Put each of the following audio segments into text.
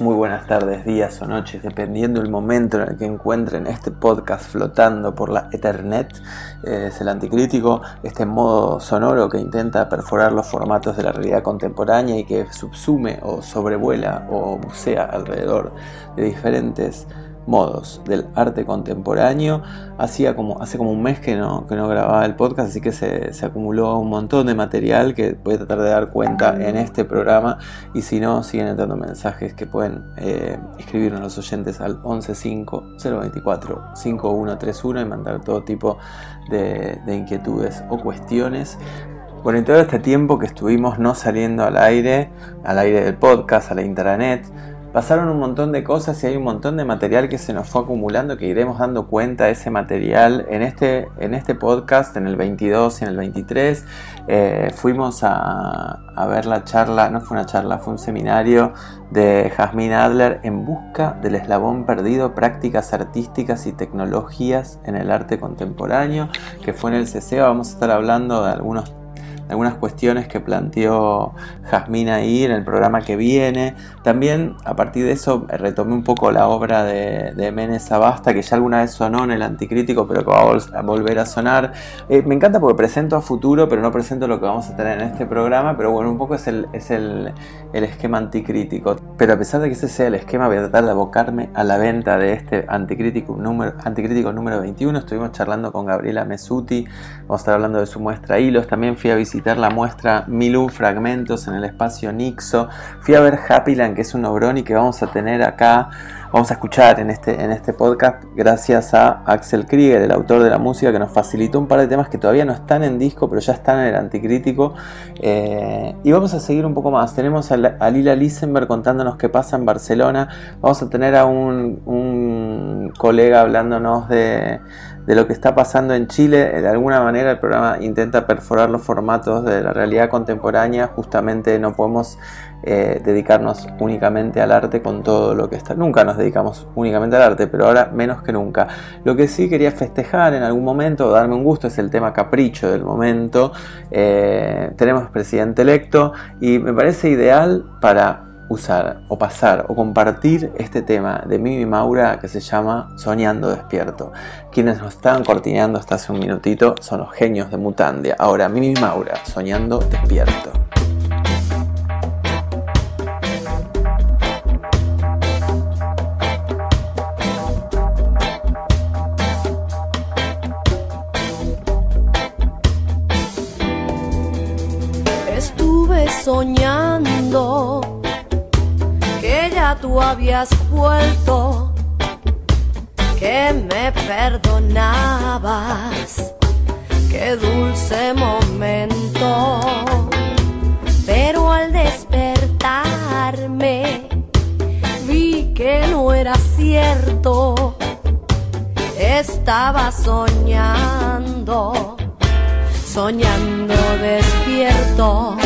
Muy buenas tardes, días o noches, dependiendo del momento en el que encuentren este podcast flotando por la Ethernet. Es el anticrítico, este modo sonoro que intenta perforar los formatos de la realidad contemporánea y que subsume o sobrevuela o bucea alrededor de diferentes modos del arte contemporáneo. Hacía como, hace como un mes que no, que no grababa el podcast, así que se, acumuló un montón de material que voy a tratar de dar cuenta en este programa. Y si no, siguen entrando mensajes que pueden eh, escribirnos los oyentes al 115-024-5131 y mandar todo tipo de, de inquietudes o cuestiones. Bueno, en todo este tiempo que estuvimos no saliendo al aire, al aire del podcast, a la intranet, pasaron un montón de cosas y hay un montón de material que se nos fue acumulando que iremos dando cuenta de ese material en este, en este podcast, en el 22 y en el 23. Eh, fuimos a, ver la charla, no fue una charla, fue un seminario de Jasmine Adler en busca del eslabón perdido, prácticas artísticas y tecnologías en el arte contemporáneo, que fue en el CCEO. Vamos a estar hablando de algunos algunas cuestiones que planteó Jazmín ahí en el programa que viene. También a partir de eso retomé un poco la obra de, de Menes Abasta, que ya alguna vez sonó en el Anticrítico, pero que va a, volver a sonar. Eh, me encanta porque presento a futuro, pero no presento lo que vamos a tener en este programa, pero bueno, un poco es el, es el, el esquema anticrítico. Pero a pesar de que ese sea el esquema, voy a tratar de abocarme a la venta de este Anticrítico número, anticrítico número 21. Estuvimos charlando con Gabriela Mesuti, vamos a estar hablando de su muestra Hilos. También fui a visitar la muestra Milú Fragmentos en el espacio Nixo. Fui a ver Happyland, que es un obroni que vamos a tener acá, vamos a escuchar en este, en este podcast, gracias a Axel Krieger, el autor de la música, que nos facilitó un par de temas que todavía no están en disco, pero ya están en el anticrítico. Eh, y vamos a seguir un poco más. Tenemos a, Lila Lisenberg contándonos qué pasa en Barcelona. Vamos a tener a un, un colega hablándonos de de lo que está pasando en Chile. De alguna manera el programa intenta perforar los formatos de la realidad contemporánea. Justamente no podemos eh, dedicarnos únicamente al arte con todo lo que está. Nunca nos dedicamos únicamente al arte, pero ahora menos que nunca. Lo que sí quería festejar en algún momento, darme un gusto, es el tema capricho del momento. Eh, tenemos presidente electo y me parece ideal para usar o pasar o compartir este tema de Mimi Maura que se llama Soñando Despierto. Quienes nos estaban cortineando hasta hace un minutito son los genios de Mutandia. Ahora Mimi Maura, Soñando Despierto. Tú habías vuelto, que me perdonabas, qué dulce momento. Pero al despertarme vi que no era cierto, estaba soñando, soñando despierto.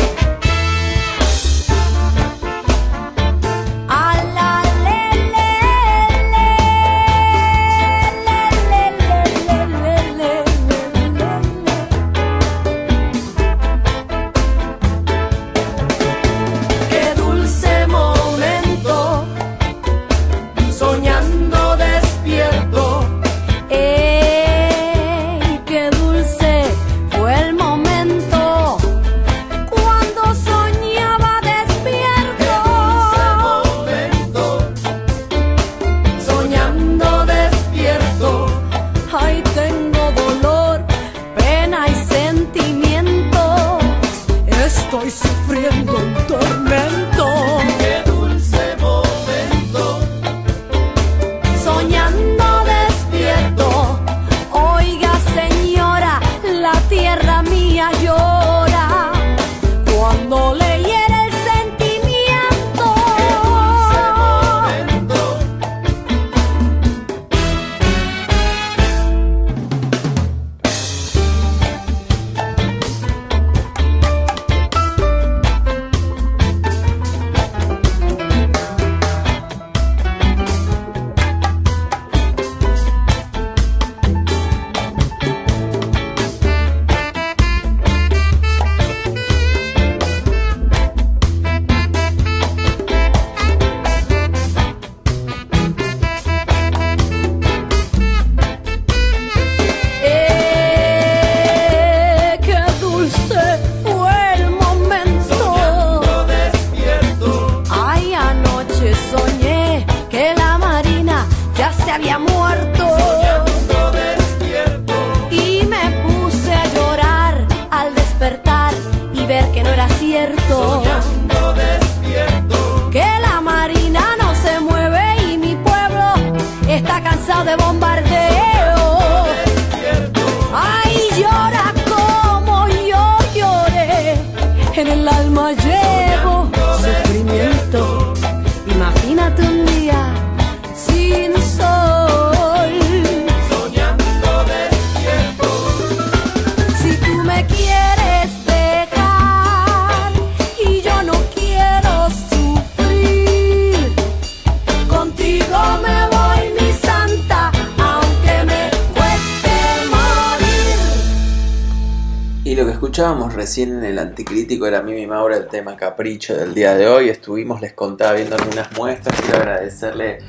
En el anticrítico era Mimi Maura el tema Capricho del día de hoy. Estuvimos, les contaba, viendo algunas muestras. Quiero agradecerle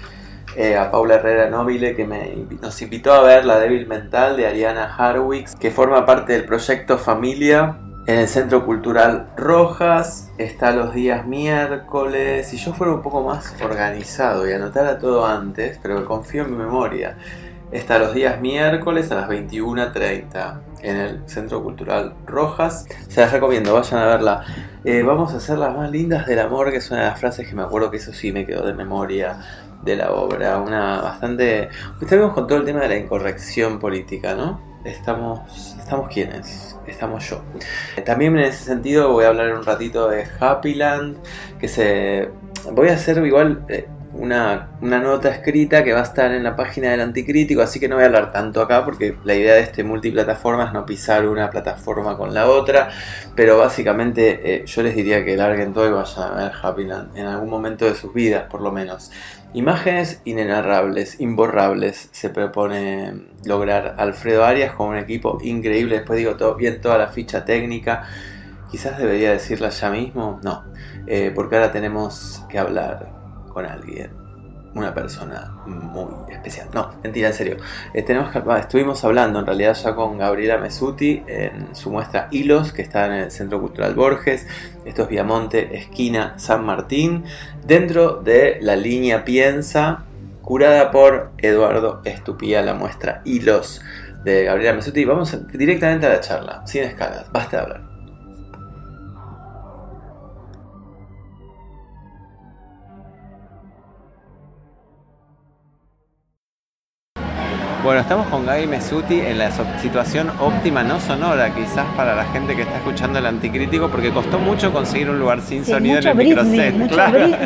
eh, a Paula Herrera Nobile que nos invitó a ver La débil mental de Ariana Harwicks, que forma parte del proyecto Familia en el Centro Cultural Rojas. Está los días miércoles. Si yo fuera un poco más organizado y anotara todo antes, pero confío en mi memoria. Está los días miércoles a las 21.30 en el Centro Cultural Rojas. Se las recomiendo, vayan a verla. Eh, vamos a hacer las más lindas del amor, que es una de las frases que me acuerdo que eso sí me quedó de memoria de la obra. Una bastante... Estamos con todo el tema de la incorrección política, ¿no? Estamos... ¿Estamos quiénes? Estamos yo. También en ese sentido voy a hablar un ratito de Happyland, que se... Voy a hacer igual... Eh, una, nota escrita que va a estar en la página del anticrítico, así que no voy a hablar tanto acá porque la idea de este multiplataforma es no pisar una plataforma con la otra, pero básicamente eh, yo les diría que larguen todo y vayan a ver Happyland en algún momento de sus vidas, por lo menos. Imágenes inenarrables, imborrables, se propone lograr Alfredo Arias con un equipo increíble, después digo todo, bien toda la ficha técnica. Quizás debería decirla ya mismo, no, eh, porque ahora tenemos que hablar con alguien, una persona muy especial. No, mentira, en serio. Eh, estuvimos hablando en realidad ya con Gabriela Mesuti en su muestra Hilos, que está en el Centro Cultural Borges. Esto es Viamonte, esquina San Martín, dentro de la línea Piensa, curada por Eduardo Estupía, la muestra Hilos de Gabriela Mesuti. Vamos directamente a la charla, sin escalas, basta de hablar. Bueno, estamos con Gaby Mesuti en la situación óptima, no sonora, quizás para la gente que está escuchando el anticrítico, porque costó mucho conseguir un lugar sin sonido en el microset. Mucho,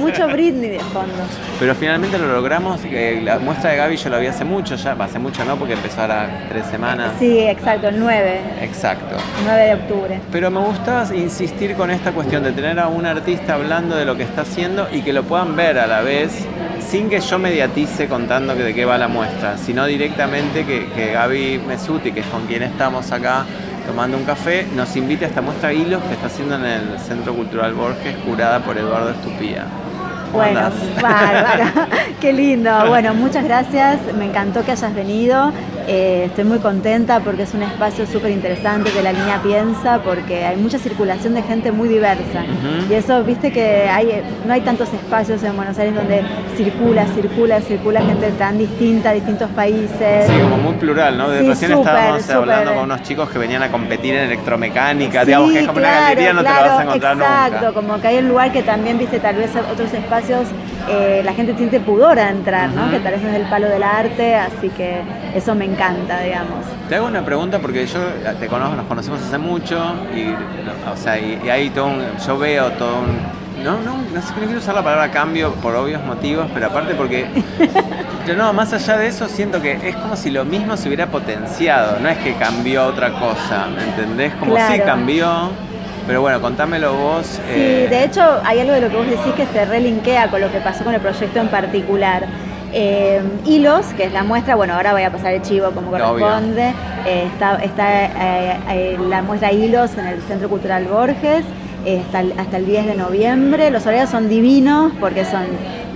mucho Britney de fondo. Pero finalmente lo logramos. la muestra de Gaby yo la vi hace mucho ya, hace mucho no, porque empezó ahora tres semanas. Sí, exacto, el 9. Exacto. 9 de octubre. Pero me gustaba insistir con esta cuestión de tener a un artista hablando de lo que está haciendo y que lo puedan ver a la vez sin que yo mediatice contando de qué va la muestra, sino directamente que, que Gaby Mesuti, que es con quien estamos acá tomando un café, nos invite a esta muestra Hilos que está haciendo en el Centro Cultural Borges, curada por Eduardo Estupía. Bueno, bárbara, qué lindo. Bueno, muchas gracias, me encantó que hayas venido. Eh, estoy muy contenta porque es un espacio súper interesante que la línea piensa, porque hay mucha circulación de gente muy diversa. Y eso, viste que hay, no hay tantos espacios en Buenos Aires donde circula, circula, circula gente tan distinta, distintos países. Sí, como muy plural, ¿no? De recién estábamos hablando con unos chicos que venían a competir en electromecánica, digamos que es como una galería, no te lo vas a encontrar exacto, como que hay un lugar que también, viste, tal vez otros espacios eh, la gente siente pudor a entrar, ¿no? Que tal vez no es el palo del arte, así que eso me encanta, digamos. Te hago una pregunta porque yo te conozco, nos conocemos hace mucho y, o sea, y, hay todo un, yo veo todo un no, no, no sé, no quiero usar la palabra cambio por obvios motivos, pero aparte porque, yo no, más allá de eso siento que es como si lo mismo se hubiera potenciado, no es que cambió otra cosa, ¿me entendés? Como si cambió, pero bueno, contámelo vos. Sí, eh, de hecho hay algo de lo que vos decís que se relinkea con lo que pasó con el proyecto en particular. Eh, hilos, que es la muestra, bueno, ahora voy a pasar el chivo como corresponde. Eh, está la muestra Hilos en el Centro Cultural Borges. Hasta el, hasta el 10 de noviembre. Los horarios son divinos porque son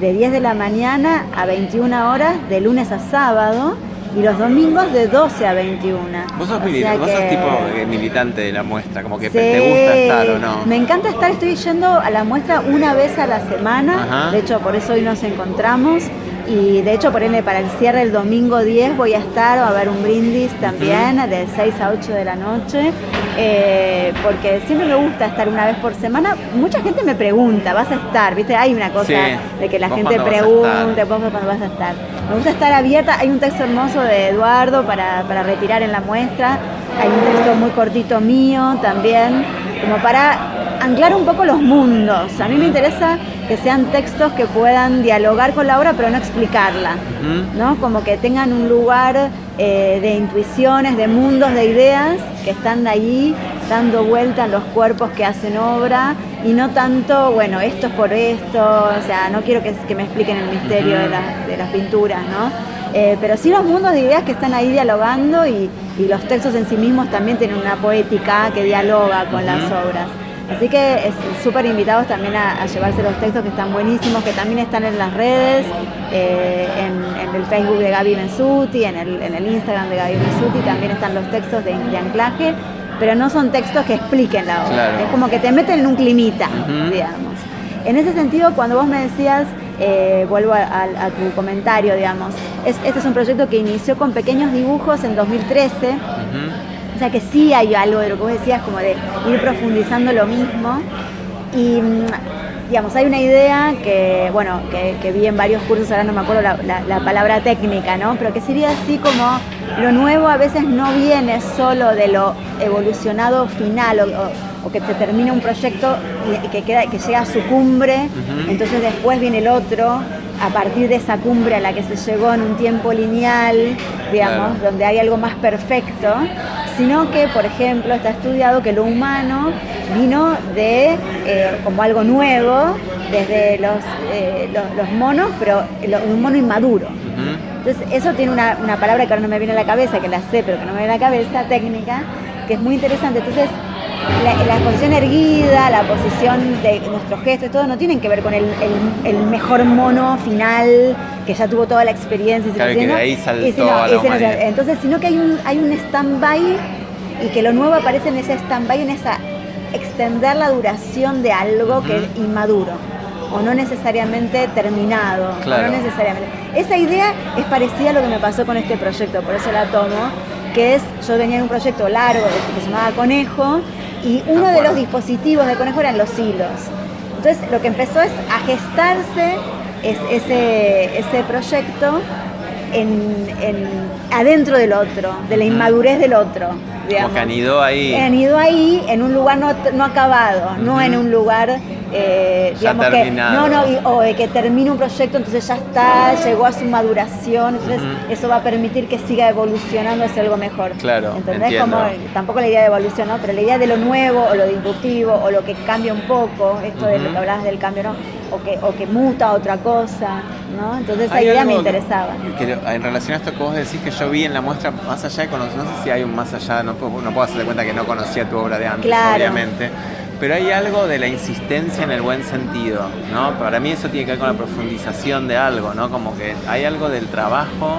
de 10 de la mañana a 21 horas, de lunes a sábado y los domingos de 12 a 21. ¿Vos sos, ¿Vos sos tipo eh, militante de la muestra? Como que te gusta estar o no? Me encanta estar, estoy yendo a la muestra una vez a la semana, de hecho por eso hoy nos encontramos. Y de hecho, por ende, para el cierre el domingo 10 voy a estar, va a haber un brindis también, de 6 a 8 de la noche, eh, porque siempre me gusta estar una vez por semana. Mucha gente me pregunta, ¿vas a estar? ¿Viste? Hay una cosa de que la gente pregunte, ¿vos cuándo vas a estar? Me gusta estar abierta. Hay un texto hermoso de Eduardo para, para retirar en la muestra. Hay un texto muy cortito mío también, como para anclar un poco los mundos. A mí me interesa que sean textos que puedan dialogar con la obra pero no explicarla, ¿no? Como que tengan un lugar eh, de intuiciones, de mundos, de ideas que están ahí dando vuelta en los cuerpos que hacen obra y no tanto, bueno, esto es por esto, o sea, no quiero que, me expliquen el misterio de, de, las pinturas, ¿no? Eh, pero sí los mundos de ideas que están ahí dialogando y, y los textos en sí mismos también tienen una poética que dialoga con las obras. Así que es súper invitados también a, llevarse los textos que están buenísimos, que también están en las redes, eh, en, el Facebook de Gaby Menzuti, en el, en el Instagram de Gaby Menzuti, también están los textos de, anclaje, pero no son textos que expliquen la obra, es como que te meten en un climita, digamos. En ese sentido, cuando vos me decías, eh, vuelvo a, tu comentario, digamos, este es un proyecto que inició con pequeños dibujos en 2013. O sea que sí hay algo de lo que vos decías, como de ir profundizando lo mismo. Y mm, digamos, hay una idea que, bueno, que, vi en varios cursos, ahora no me acuerdo la, palabra técnica, ¿no? Pero que sería así como lo nuevo a veces no viene solo de lo evolucionado final o, que se termina un proyecto y que, queda, que llega a su cumbre, entonces después viene el otro a partir de esa cumbre a la que se llegó en un tiempo lineal, digamos, donde hay algo más perfecto, sino que, por ejemplo, está estudiado que lo humano vino de eh, como algo nuevo, desde los, eh, los, monos, pero un mono inmaduro. Entonces, eso tiene una, una, palabra que ahora no me viene a la cabeza, que la sé, pero que no me viene a la cabeza, técnica, que es muy interesante. Entonces, la, posición erguida, la posición de nuestros gestos, todo no tienen que ver con el, mejor mono final que ya tuvo toda la experiencia. Claro, que de ahí saltó Entonces, sino que hay un, hay un stand-by y que lo nuevo aparece en ese stand-by, en esa extender la duración de algo que es inmaduro o no necesariamente terminado. no necesariamente. Esa idea es parecida a lo que me pasó con este proyecto, por eso la tomo, que es, yo venía en un proyecto largo que se llamaba Conejo, y uno de los dispositivos de conejo eran los hilos. Entonces lo que empezó es a gestarse ese, ese proyecto en, adentro del otro, de la inmadurez del otro. Digamos. Como que anidó ahí. Anidó ahí en un lugar no, acabado, no en un lugar eh, digamos que no, no, o de que termine un proyecto, entonces ya está, llegó a su maduración, entonces eso va a permitir que siga evolucionando hacia algo mejor. Claro. ¿Entendés? Como, tampoco la idea de evolución, ¿no? Pero la idea de lo nuevo o lo disruptivo o lo que cambia un poco, esto de lo que hablabas del cambio, ¿no? O que, o que muta a otra cosa, ¿no? Entonces esa idea me interesaba. en relación a esto que vos decís que yo vi en la muestra, más allá de conocer, no sé si hay un más allá, no puedo, no puedo hacer cuenta que no conocía tu obra de antes, obviamente pero hay algo de la insistencia en el buen sentido, ¿no? Para mí eso tiene que ver con la profundización de algo, ¿no? Como que hay algo del trabajo,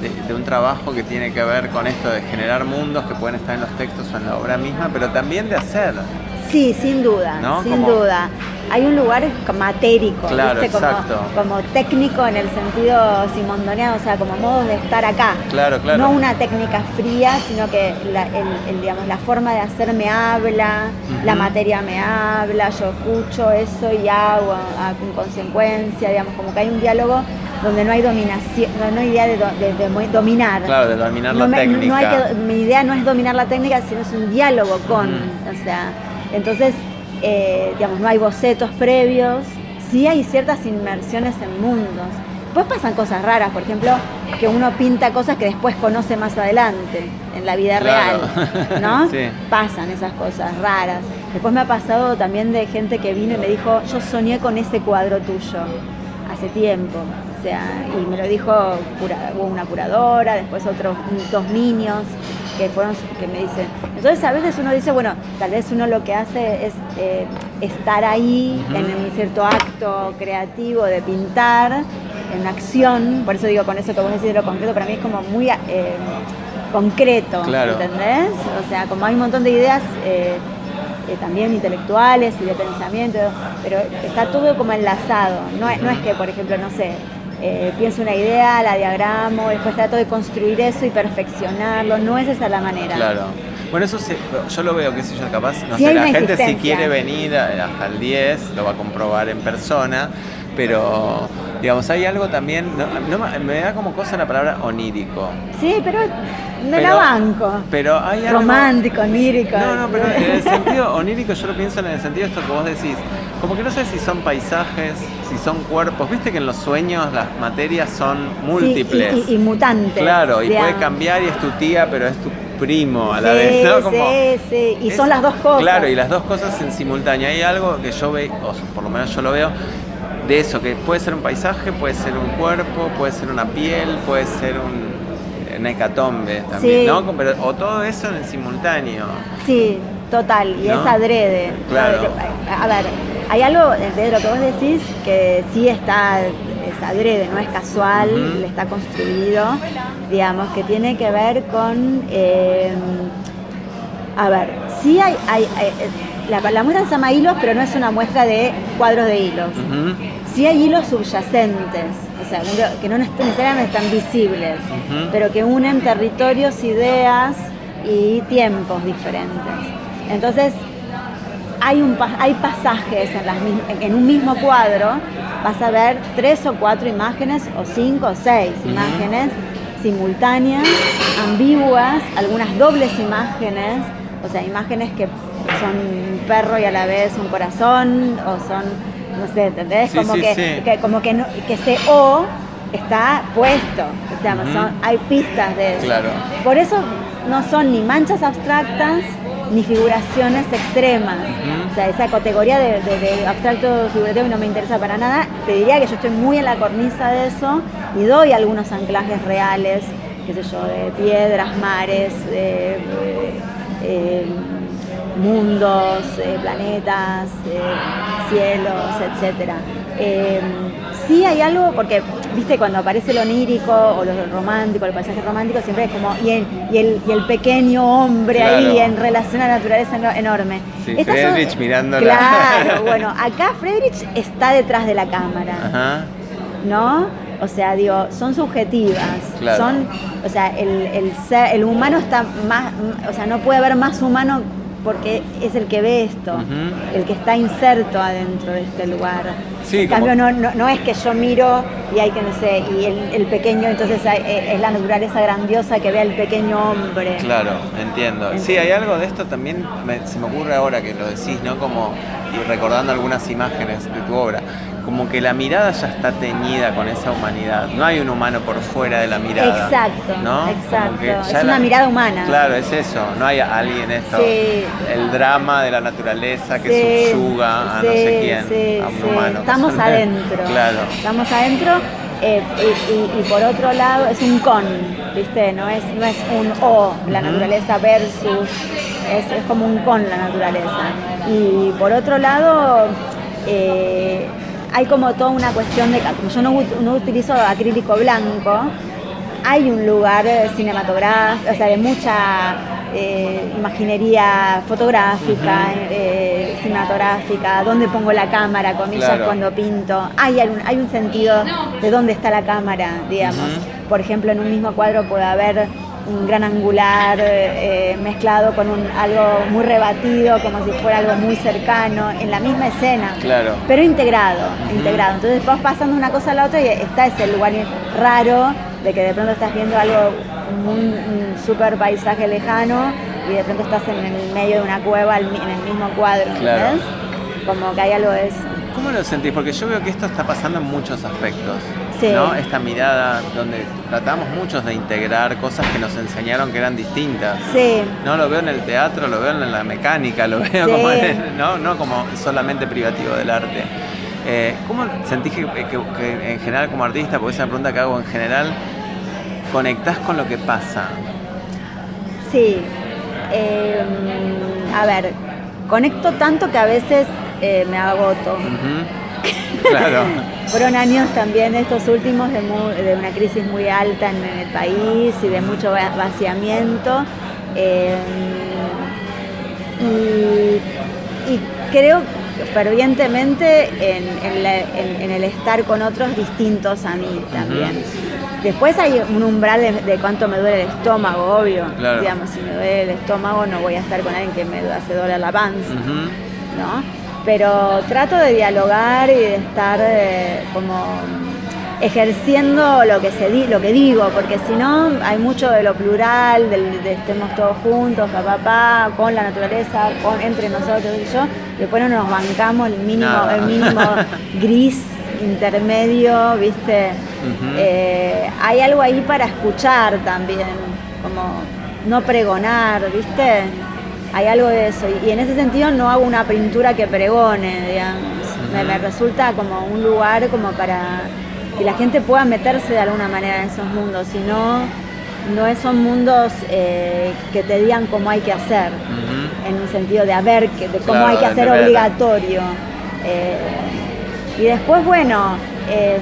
de, un trabajo que tiene que ver con esto de generar mundos que pueden estar en los textos o en la obra misma, pero también de hacer. Sí, sin duda, sin duda hay un lugar matérico, como, técnico en el sentido simondoniano, o sea, como modo de estar acá. Claro, claro. No una técnica fría, sino que la, digamos, la forma de hacer me habla, la materia me habla, yo escucho eso y hago en consecuencia, digamos, como que hay un diálogo donde no hay dominación, no hay idea de, dominar. Claro, de dominar la técnica. mi idea no es dominar la técnica, sino es un diálogo con, o sea, entonces eh, digamos, no hay bocetos previos, sí hay ciertas inmersiones en mundos. Después pasan cosas raras, por ejemplo, que uno pinta cosas que después conoce más adelante, en la vida real, ¿no? Pasan esas cosas raras. Después me ha pasado también de gente que vino y me dijo, yo soñé con ese cuadro tuyo hace tiempo. O sea, y me lo dijo una curadora, después otros dos niños que fueron que me dicen. Entonces a veces uno dice, bueno, tal vez uno lo que hace es eh, estar ahí en un cierto acto creativo de pintar, en acción, por eso digo con eso que vos decís de lo concreto, para mí es como muy eh, concreto, ¿entendés? O sea, como hay un montón de ideas eh, también intelectuales y de pensamiento, pero está todo como enlazado, no, no es que, por ejemplo, no sé, eh, pienso una idea, la diagramo, después trato de construir eso y perfeccionarlo. No es esa la manera. Claro. Bueno, eso yo lo veo, qué sé yo, capaz, no sé, la gente si quiere venir hasta el 10 lo va a comprobar en persona, pero digamos, hay algo también, me da como cosa la palabra onírico. Sí, pero me la banco. Pero hay algo... Romántico, onírico. No, no, pero en el sentido onírico yo lo pienso en el sentido de esto que vos decís, como que no sé si son paisajes, si son cuerpos, viste que en los sueños las materias son múltiples. y, mutantes. Claro, y puede cambiar y es tu tía, pero es tu primo a la vez, ¿no? sí, sí, y son las dos cosas. Claro, y las dos cosas en simultáneo. Hay algo que yo veo, o por lo menos yo lo veo, de eso, que puede ser un paisaje, puede ser un cuerpo, puede ser una piel, puede ser un, una hecatombe también, Sí. ¿no? Pero- o todo eso en simultáneo. Sí, total, y ¿No? es adrede. Claro. A ver, hay algo de lo que vos decís que sí está, es adrede, no es casual, Ujú. está construido, digamos, que tiene que ver con, eh, a ver, sí hay, hay- hay- la, la muestra se llama hilos, pero no es una muestra de cuadros de hilos. Ujú, Sí hay hilos subyacentes, o sea, que no necesariamente están visibles, pero que unen territorios, ideas y tiempos diferentes. Entonces, hay, un, hay pasajes en, las en- un mismo cuadro, vas a ver tres o cuatro imágenes, o cinco o seis Ujú. imágenes simultáneas, ambiguas, algunas dobles imágenes, o sea, imágenes que son un perro y a la vez un corazón, o son, no sé, ¿entendés? Sí, como, sí, que, sí. que- como que, no- que ese O está puesto, digamos, Ujú. son- hay pistas de eso. Claro. Por eso no son ni manchas abstractas ni figuraciones extremas. O sea, esa categoría de, de- de abstracto figurativo no me interesa para nada. Te diría que yo estoy muy en la cornisa de eso y doy algunos anclajes reales, qué sé yo, de piedras, mares, eh, mundos, eh, planetas, eh, cielos, etcétera. Eh, sí hay algo, porque viste cuando aparece lo onírico o lo romántico, el paisaje romántico, siempre es como, y el, y el, y el pequeño hombre ahí en relación a la naturaleza eno- enorme. Sí, Estas son- Friedrich mirándola. Claro, bueno, acá Friedrich está detrás de la cámara. Ajá. ¿no? O sea, digo, son subjetivas, Claro. son, o sea, el, el ser- el humano está más, o sea, no puede haber más humano porque es el que ve esto, el que está inserto adentro de este lugar. Sí, en como- cambio, no, no, no es que yo miro y hay que, no sé, y el, el pequeño, entonces hay- eh, es la naturaleza grandiosa que ve al pequeño hombre. Claro, entiendo. Sí, hay algo de esto también, me- se me ocurre ahora que lo decís, ¿no? Como, y recordando algunas imágenes de tu obra, como que la mirada ya está teñida con esa humanidad. No hay un humano por fuera de la mirada. Exacto, ¿no? exacto. Es una mirada humana. Claro, es eso. No hay alguien esto. Sí. El drama de la naturaleza que Sí, subyuga a no sé quién, a un humano. Estamos adentro. Claro. Estamos adentro. eh, y, y- y por otro lado es un con, ¿viste? No es, no es un o, la naturaleza versus, es, es como un con la naturaleza. Y por otro lado, eh, hay como toda una cuestión de, como yo no, ut- no utilizo acrílico blanco, hay un lugar eh, cinematográfico, o sea, de mucha eh, imaginería fotográfica, eh, cinematográfica, dónde pongo la cámara, comillas, Claro. cuando pinto. Hay, un, hay un sentido de dónde está la cámara, digamos. Por ejemplo, en un mismo cuadro puede haber un gran angular eh, mezclado con un, algo muy rebatido, como si fuera algo muy cercano, en la misma escena Claro. pero integrado, integrado. Entonces vas pasando una cosa a la otra y está ese lugar raro de que de pronto estás viendo algo, un, un super paisaje lejano y de pronto estás en el medio de una cueva en el mismo cuadro, Claro. Como que hay algo de eso. ¿Cómo lo sentís? Porque yo veo que esto está pasando en muchos aspectos. Sí. ¿no? Esta mirada donde tratamos muchos de integrar cosas que nos enseñaron que eran distintas. Sí, No lo veo en el teatro, lo veo en la mecánica, lo veo Sí. como en- ¿no? no como solamente privativo del arte. Eh, ¿Cómo sentís que, que- que en general como artista, porque es una pregunta que hago en general, conectás con lo que pasa? sí. Eh, a ver, conecto tanto que a veces eh, me agoto. Claro. Fueron años también estos últimos de, una crisis muy alta en, el país y de mucho va- vaciamiento. eh, y, y creo fervientemente en, en la- en- en el estar con otros distintos a mí también. Después hay un umbral de, de cuánto me duele el estómago, obvio. Claro. Digamos, si me duele el estómago no voy a estar con alguien que me hace doler la panza. ¿no? Pero trato de dialogar y de estar eh, como ejerciendo lo que se di, lo que digo, porque si no hay mucho de lo plural, del, de estemos todos juntos, papá, papá, con la naturaleza, con, entre nosotros y yo, y después no nos bancamos el mínimo, el mínimo gris intermedio, ¿viste? Eh, hay algo ahí para escuchar también, como no pregonar, ¿viste? Hay algo de eso. Y, en ese sentido no hago una pintura que pregone, digamos. me, me resulta como un lugar como para que la gente pueda meterse de alguna manera en esos mundos, si no, no son mundos eh, que te digan cómo hay que hacer, en un sentido de haber, que, de cómo hay que hacer obligatorio. Eh, y después, bueno, em,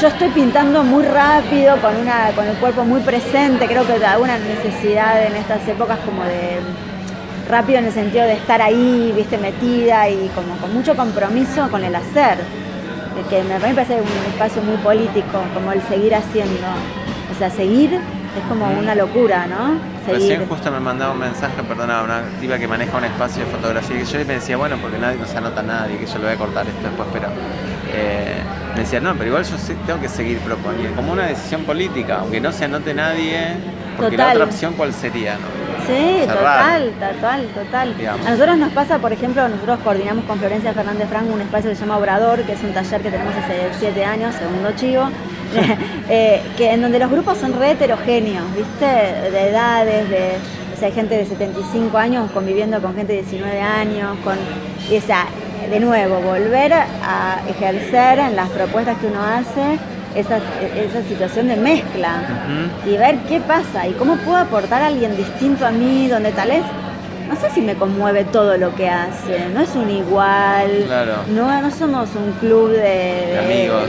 yo estoy pintando muy rápido, con, una, con el cuerpo muy presente, creo que hay una necesidad en estas épocas como de rápido en el sentido de estar ahí, viste, metida y como con mucho compromiso con el hacer, que me parece un espacio muy político, como el seguir haciendo. O sea, seguir es como una locura, ¿no? Recién justo me mandaba un mensaje, perdona, una activa que maneja un espacio de fotografía que yo le decía, bueno, porque nadie no se anota nadie, que yo lo voy a cortar esto después, pero eh, me decía, no, pero igual yo tengo que seguir proponiendo, como una decisión política, aunque no se anote nadie, porque la otra opción cuál sería, ¿no? Sí, total, total, total. A nosotros nos pasa, por ejemplo, nosotros coordinamos con Florencia Fernández Franco un espacio que se llama Obrador, que es un taller que tenemos hace siete años, segundo chivo, eh, que en donde los grupos son re heterogéneos, ¿viste? De edades, de, o sea, hay gente de 75 años conviviendo con gente de 19 años, con esa, de nuevo, volver a ejercer en las propuestas que uno hace esa, esa situación de mezcla y ver qué pasa y cómo puedo aportar a alguien distinto a mí, donde tal vez no sé si me conmueve todo lo que hace, no es un igual, no, no somos un club de,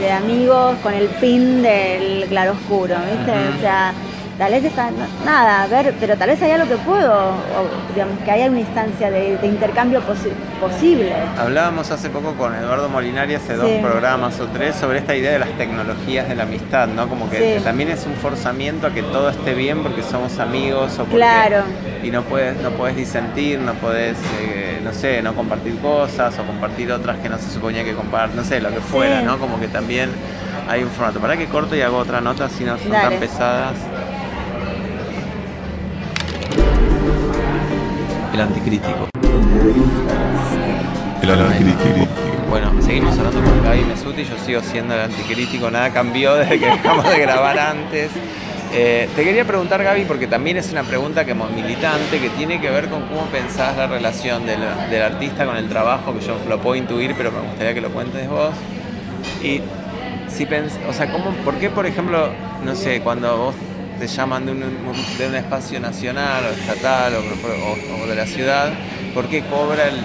de, amigos. con el pin del claroscuro, ¿viste? O sea, tal vez está, nada, a ver, pero tal vez haya lo que puedo, o, digamos, que haya una instancia de, intercambio posible. Hablábamos hace poco con Eduardo Molinari, hace dos programas o tres, sobre esta idea de las tecnologías de la amistad, ¿no? Como que, también es un forzamiento a que todo esté bien porque somos amigos o porque, claro. y no puedes, no puedes disentir, no puedes, eh, no sé, no compartir cosas o compartir otras que no se suponía que compartir, no sé, lo que fuera, ¿no? Como que también hay un formato. Para que corto y hago otra nota si no son tan pesadas. El anticrítico. El anticrítico. Bueno, seguimos hablando con Gaby Mesuti, yo sigo siendo el anticrítico, nada cambió desde que dejamos de grabar antes. Eh, te quería preguntar, Gaby, porque también es una pregunta que militante, que tiene que ver con cómo pensás la relación del, artista con el trabajo, que yo lo puedo intuir, pero me gustaría que lo cuentes vos. Y si pens o sea, ¿cómo, ¿por qué, por ejemplo, no sé, cuando vos te llaman de un, de un espacio nacional o estatal o, de la ciudad, ¿por qué cobra el,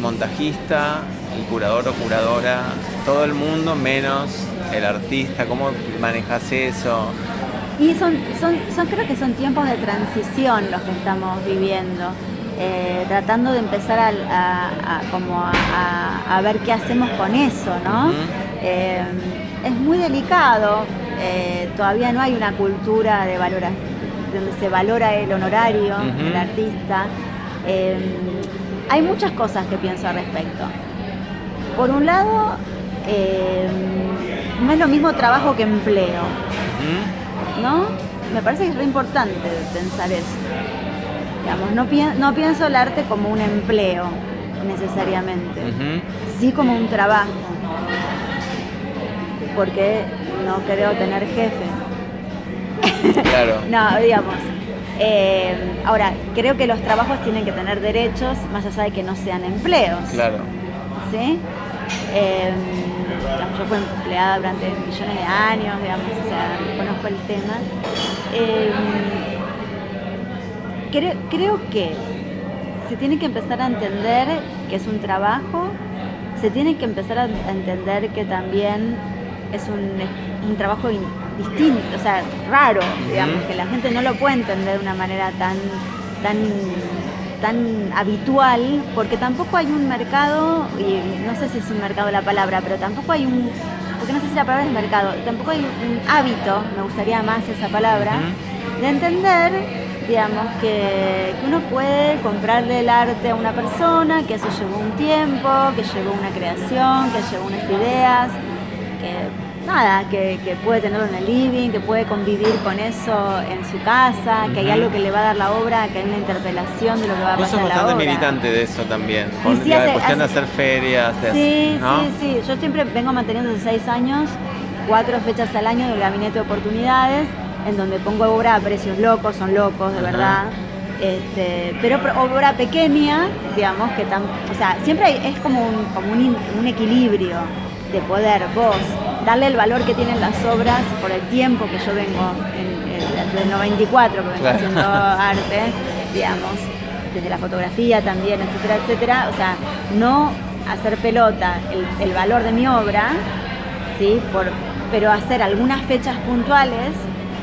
montajista, el curador o curadora, todo el mundo menos el artista? ¿Cómo manejas eso? Y son, son, son, creo que son tiempos de transición los que estamos viviendo. Eh, tratando de empezar a, como a, ver qué hacemos con eso, ¿no? Eh, es muy delicado eh, todavía no hay una cultura de valoración donde se valora el honorario del artista. Eh, hay muchas cosas que pienso al respecto. Por un lado, eh, no es lo mismo trabajo que empleo. ¿No? Me parece que es re importante pensar eso. Digamos, no, no pienso el arte como un empleo necesariamente, sí como un trabajo. Porque no creo tener jefe. Claro. no, digamos. Eh, ahora, creo que los trabajos tienen que tener derechos, más allá de que no sean empleos. Claro. ¿Sí? Eh, yo fui empleada durante millones de años, digamos, o sea, conozco el tema. Eh, creo que se tiene que empezar a entender que es un trabajo, se tiene que empezar a entender que también es un, trabajo distinto, o sea, raro, digamos, que la gente no lo puede entender de una manera tan, tan, tan habitual, porque tampoco hay un mercado, y no sé si es un mercado la palabra, pero tampoco hay un, porque no sé si la palabra es mercado, tampoco hay un hábito, me gustaría más esa palabra, de entender digamos, que, que, uno puede comprarle el arte a una persona, que eso llevó un tiempo, que llevó una creación, que llevó unas ideas, que nada, que, puede tenerlo en el living, que puede convivir con eso en su casa, que hay algo que le va a dar la obra, que hay una interpelación de lo que va a pasar en la obra. bastante militante de eso también, con la cuestión de hacer ferias. sí, sí, sí, yo siempre vengo manteniendo desde seis años cuatro fechas al año del Gabinete de Oportunidades, en donde pongo obra a precios locos, son locos, de verdad. Este, pero obra pequeña, digamos, que tan, o sea, siempre es como un, como un, equilibrio de poder vos darle el valor que tienen las obras por el tiempo que yo vengo, desde el 94 que vengo haciendo arte, digamos, desde la fotografía también, etcétera, etcétera, o sea, no hacer pelota el, el valor de mi obra, ¿sí? Por, pero hacer algunas fechas puntuales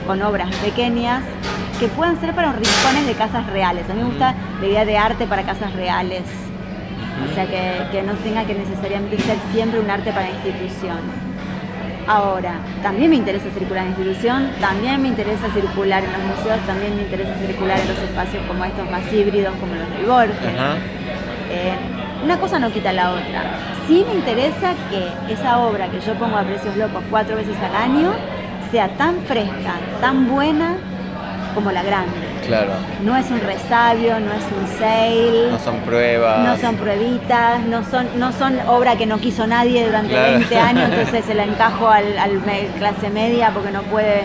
con obras pequeñas que puedan ser para rincones de casas reales. A mí me gusta la idea de arte para casas reales. O sea, que, no tenga que necesariamente ser siempre un arte para institución. Ahora, también me interesa circular en institución, también me interesa circular en los museos, también me interesa circular en los espacios como estos más híbridos, como los del Borges. Eh, una cosa no quita la otra. Sí me interesa que esa obra que yo pongo a precios locos cuatro veces al año sea tan fresca, tan buena como la grande. Claro. No es un resabio, no es un sale. No son pruebas. No son pruebitas, no son, no son obra que no quiso nadie durante 20 años, entonces se la encajo al, clase media porque no puede.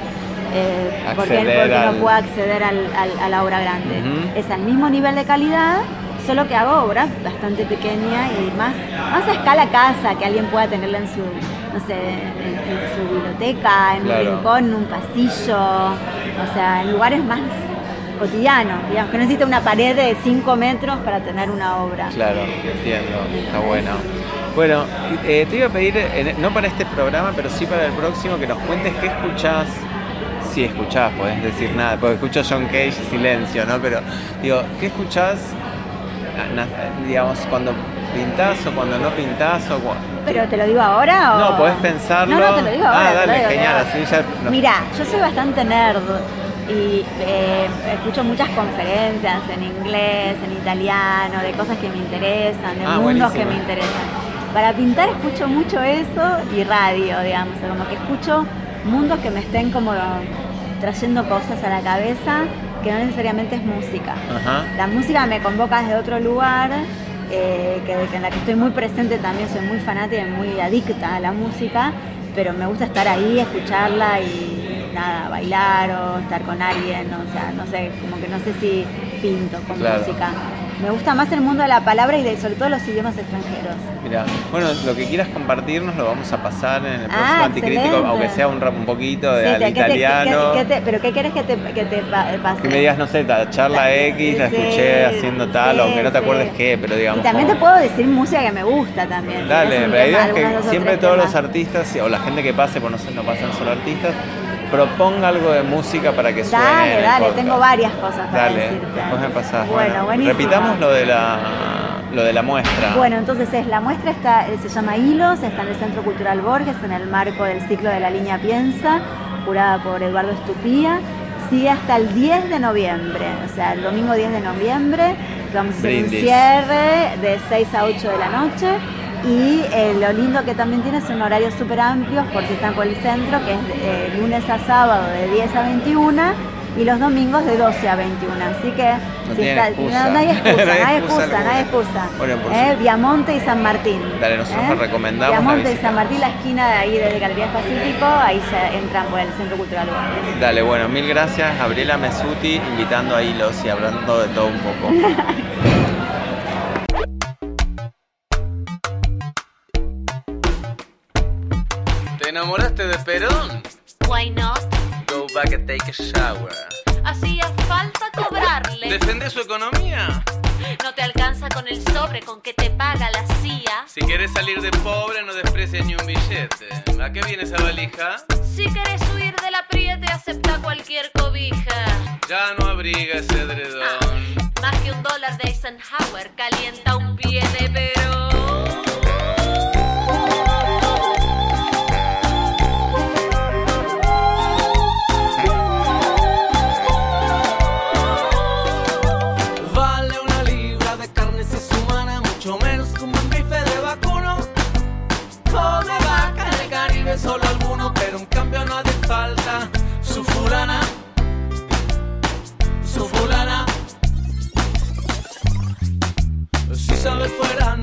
Eh, porque, no puede acceder a la obra grande. Es al mismo nivel de calidad, solo que hago obras bastante pequeñas y más, más a escala casa, que alguien pueda tenerla en su, no sé, en, su biblioteca, en un rincón, en un pasillo, o sea, en lugares más cotidianos, digamos, que no necesita una pared de 5 metros para tener una obra. Claro, entiendo, está bueno. Bueno, eh, te iba a pedir, no para este programa, pero sí para el próximo, que nos cuentes qué escuchás si escuchás, podés decir nada, porque escucho John Cage, silencio, ¿no? Pero digo, ¿qué escuchás, digamos, cuando pintás o cuando no pintás o ¿Pero te lo digo ahora o...? No, podés pensarlo. No, no, te lo digo ahora. Ah, dale, genial, así ya... Mira, yo soy bastante nerd y eh, escucho muchas conferencias en inglés, en italiano, de cosas que me interesan, de ah, mundos que me interesan. Para pintar escucho mucho eso y radio, digamos, como que escucho mundos que me estén como trayendo cosas a la cabeza que no necesariamente es música. La música me convoca desde otro lugar eh, que, en la que estoy muy presente también, soy muy fanática y muy adicta a la música, pero me gusta estar ahí, escucharla y nada, bailar o estar con alguien, o sea, no sé, como que no sé si pinto con música. Me gusta más el mundo de la palabra y de, sobre todo los idiomas extranjeros. Mira, bueno, lo que quieras compartirnos lo vamos a pasar en el próximo ah, anticrítico, aunque sea un, un poquito de italiano. ¿Pero qué quieres que te, que te pase? Que me digas, no sé, charla X, la escuché haciendo tal, aunque no te acuerdes qué, pero digamos. Y también te puedo decir música que me gusta también. Dale, la idea es que siempre todos los artistas o la gente que pase, por no, sé, no pasan solo artistas, proponga algo de música para que suene. Dale, dale, tengo varias cosas para dale, decirte. después me pasás. Bueno, bueno repitamos lo de la lo de la muestra. Bueno, entonces es la muestra está, se llama Hilos, está en el Centro Cultural Borges, en el marco del ciclo de la línea Piensa, curada por Eduardo Estupía. Sigue hasta el 10 de noviembre, o sea, el domingo 10 de noviembre, vamos a hacer un cierre de 6 a 8 de la noche y eh, lo lindo que también tiene son horarios súper amplios porque están por el centro, que es eh, lunes a sábado de 10 a 21 y los domingos de 12 a 21. Así que no, si está, excusa. No, hay excusa, no hay excusa, no hay excusa. eh, Viamonte y San Martín. Dale, nosotros ¿eh? recomendamos. Viamonte y San Martín, la esquina de ahí de Galerías Pacífico, ahí se entran por el Centro Cultural Dale, bueno, mil gracias, Gabriela Mesuti, invitando a Hilos y hablando de todo un poco. de Perón? Why not? Go back and take a shower. Hacía falta cobrarle. ¿Defende su economía? No te alcanza con el sobre con que te paga la CIA. Si quieres salir de pobre, no desprecies ni un billete. ¿A qué viene esa valija? Si quieres huir de la priete, acepta cualquier cobija. Ya no abriga ese edredón. Ah, más que un dólar de Eisenhower calienta un pie de Perón. Solo alguno, pero en cambio no hace falta su fulana, su fulana. Si sabes fuera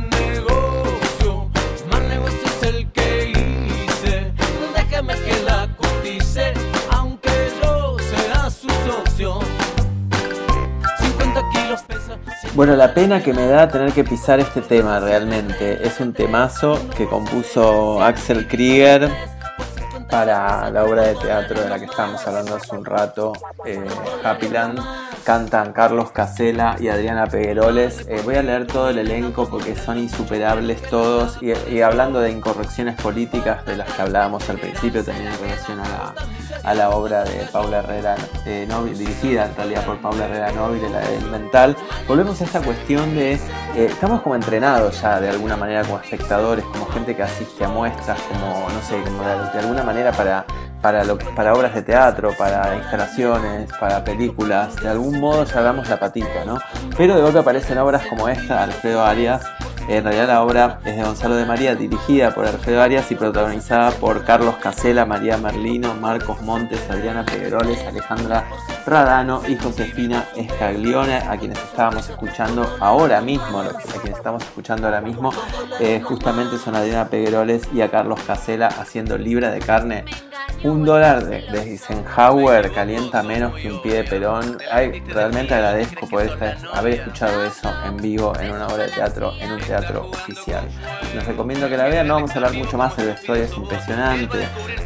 Bueno, la pena que me da tener que pisar este tema realmente. Es un temazo que compuso Axel Krieger para la obra de teatro de la que estábamos hablando hace un rato, eh, Happyland cantan Carlos Casela y Adriana Pegueroles. Eh, voy a leer todo el elenco porque son insuperables todos. Y, hablando de incorrecciones políticas de las que hablábamos al principio, también en relación a la, obra de Paula Herrera, eh, dirigida en realidad por Paula Herrera Nóvil, la de Mental, volvemos a esta cuestión de. Eh, estamos como entrenados ya de alguna manera como espectadores, como gente que asiste a muestras, como, no sé, como de alguna manera para para, obras de teatro, para instalaciones, para películas, de algún modo ya damos la patita, ¿no? Pero de golpe aparecen obras como esta, Alfredo Arias. En realidad la obra es de Gonzalo de María, dirigida por Alfredo Arias y protagonizada por Carlos Casela, María Merlino, Marcos Montes, Adriana Pegueroles, Alejandra Radano y Josefina Escaglione, a quienes estábamos escuchando ahora mismo, a quienes estamos escuchando ahora mismo, eh, justamente son Adriana Pegueroles y a Carlos Casela haciendo Libra de Carne un dólar de, Eisenhower calienta menos que un pie de Perón. Ay, realmente agradezco poder haber escuchado eso en vivo en una obra de teatro, en un teatro oficial. Les recomiendo que la vean, no vamos a hablar mucho más, el vestuario es impresionante,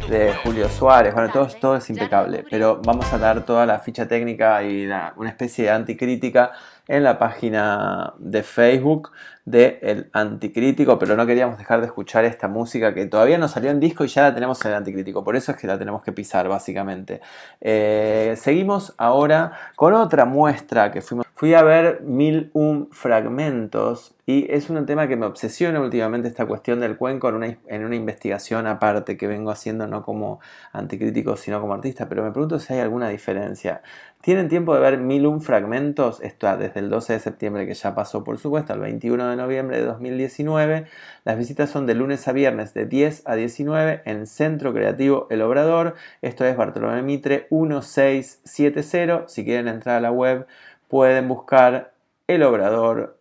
de Julio Suárez, bueno, todo, todo es impecable, pero vamos a dar toda la ficha técnica y una especie de anticrítica en la página de Facebook de El Anticrítico, pero no queríamos dejar de escuchar esta música que todavía no salió en disco y ya la tenemos en el Anticrítico, por eso es que la tenemos que pisar básicamente. Eh, seguimos ahora con otra muestra que fuimos. Fui a ver Mil Un Fragmentos y es un tema que me obsesiona últimamente esta cuestión del cuenco en una, en una investigación aparte que vengo haciendo no como anticrítico sino como artista, pero me pregunto si hay alguna diferencia. Tienen tiempo de ver Mil Un Fragmentos, esto desde el 12 de septiembre que ya pasó por supuesto, al 21 de noviembre de 2019. Las visitas son de lunes a viernes de 10 a 19 en Centro Creativo El Obrador. Esto es Bartolomé Mitre 1670. Si quieren entrar a la web pueden buscar el obrador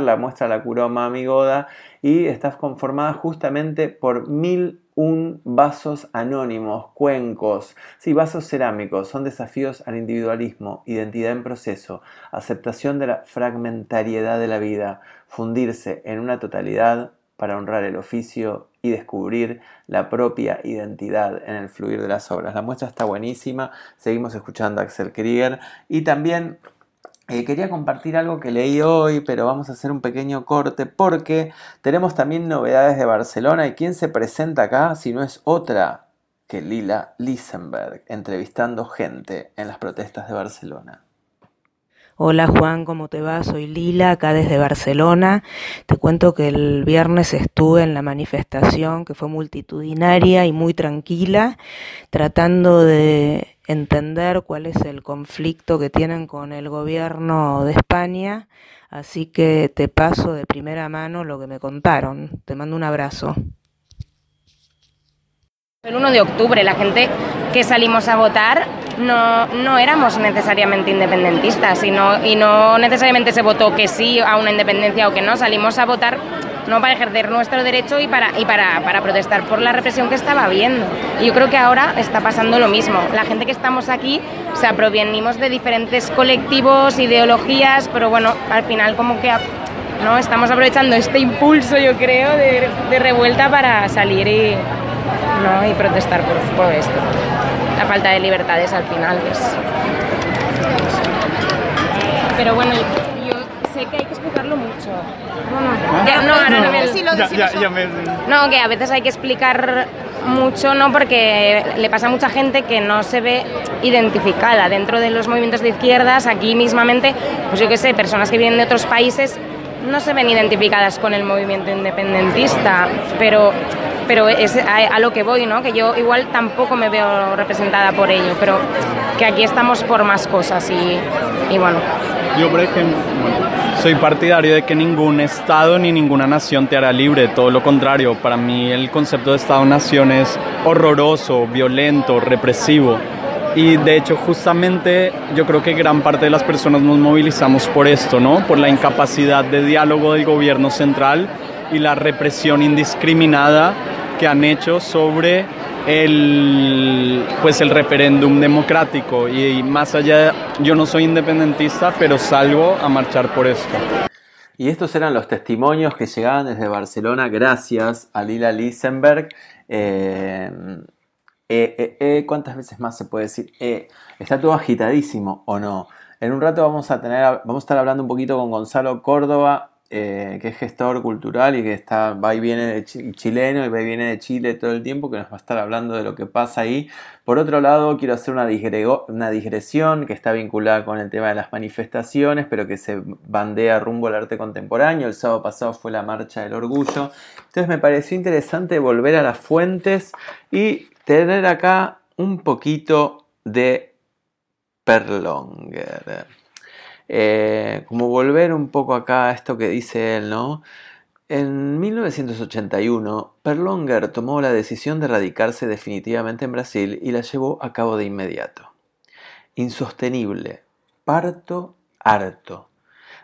la muestra la curó Mami Goda y está conformada justamente por mil un vasos anónimos, cuencos, sí, vasos cerámicos, son desafíos al individualismo, identidad en proceso, aceptación de la fragmentariedad de la vida, fundirse en una totalidad para honrar el oficio y descubrir la propia identidad en el fluir de las obras. La muestra está buenísima, seguimos escuchando a Axel Krieger y también eh, quería compartir algo que leí hoy, pero vamos a hacer un pequeño corte porque tenemos también novedades de Barcelona y quién se presenta acá si no es otra que Lila Lisenberg entrevistando gente en las protestas de Barcelona. Hola Juan, ¿cómo te va? Soy Lila, acá desde Barcelona. Te cuento que el viernes estuve en la manifestación que fue multitudinaria y muy tranquila, tratando de entender cuál es el conflicto que tienen con el gobierno de España. Así que te paso de primera mano lo que me contaron. Te mando un abrazo. El 1 de octubre la gente que salimos a votar no, no éramos necesariamente independentistas y no, y no necesariamente se votó que sí a una independencia o que no, salimos a votar no para ejercer nuestro derecho y para, y para, para protestar por la represión que estaba habiendo. Yo creo que ahora está pasando lo mismo. La gente que estamos aquí, o sea, provenimos de diferentes colectivos, ideologías, pero bueno, al final como que ¿no? estamos aprovechando este impulso, yo creo, de, de revuelta para salir y, ¿no? y protestar por, por esto. La falta de libertades al final es... Pero bueno, yo sé que hay que explicarlo mucho. No, que a veces hay que explicar mucho, ¿no? Porque le pasa a mucha gente que no se ve identificada dentro de los movimientos de izquierdas, aquí mismamente, pues yo qué sé, personas que vienen de otros países no se ven identificadas con el movimiento independentista, pero pero es a, lo que voy, ¿no? Que yo igual tampoco me veo representada por ello, pero que aquí estamos por más cosas y, bueno. Yo, por ejemplo, soy partidario de que ningún Estado ni ninguna nación te hará libre, todo lo contrario, para mí el concepto de Estado-nación es horroroso, violento, represivo. Y de hecho, justamente yo creo que gran parte de las personas nos movilizamos por esto, ¿no? Por la incapacidad de diálogo del gobierno central y la represión indiscriminada que han hecho sobre el, pues el referéndum democrático y, más allá, yo no soy independentista, pero salgo a marchar por esto. Y estos eran los testimonios que llegaban desde Barcelona gracias a Lila Lisenberg. Eh, eh, eh, ¿Cuántas veces más se puede decir? está todo agitadísimo o no. En un rato vamos a tener, vamos a estar hablando un poquito con Gonzalo Córdoba, eh, que es gestor cultural y que está, va y viene de chileno y va y viene de Chile todo el tiempo, que nos va a estar hablando de lo que pasa ahí. Por otro lado, quiero hacer una, una digresión que está vinculada con el tema de las manifestaciones, pero que se bandea rumbo al arte contemporáneo. El sábado pasado fue la Marcha del Orgullo. Entonces me pareció interesante volver a las fuentes y tener acá un poquito de Perlonger. Eh, como volver un poco acá a esto que dice él, ¿no? En 1981, Perlonger tomó la decisión de radicarse definitivamente en Brasil y la llevó a cabo de inmediato. Insostenible, parto harto,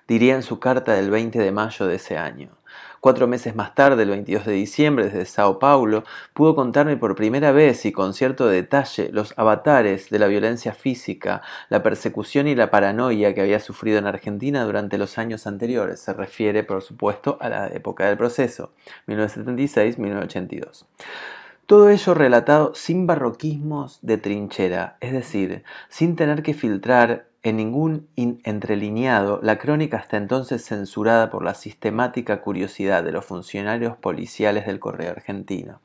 diría en su carta del 20 de mayo de ese año. Cuatro meses más tarde, el 22 de diciembre, desde Sao Paulo, pudo contarme por primera vez y con cierto detalle los avatares de la violencia física, la persecución y la paranoia que había sufrido en Argentina durante los años anteriores. Se refiere, por supuesto, a la época del proceso, 1976-1982. Todo ello relatado sin barroquismos de trinchera, es decir, sin tener que filtrar en ningún entrelineado la crónica hasta entonces censurada por la sistemática curiosidad de los funcionarios policiales del Correo argentino.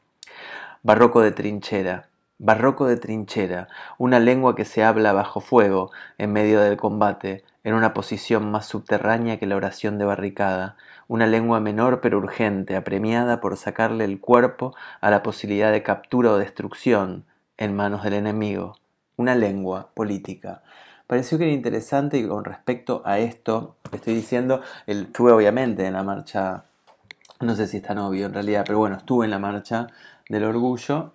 Barroco de trinchera, barroco de trinchera, una lengua que se habla bajo fuego, en medio del combate, en una posición más subterránea que la oración de barricada, una lengua menor pero urgente, apremiada por sacarle el cuerpo a la posibilidad de captura o destrucción en manos del enemigo, una lengua política, pareció que era interesante y con respecto a esto estoy diciendo, estuve obviamente en la marcha, no sé si está novio en realidad, pero bueno, estuve en la marcha del orgullo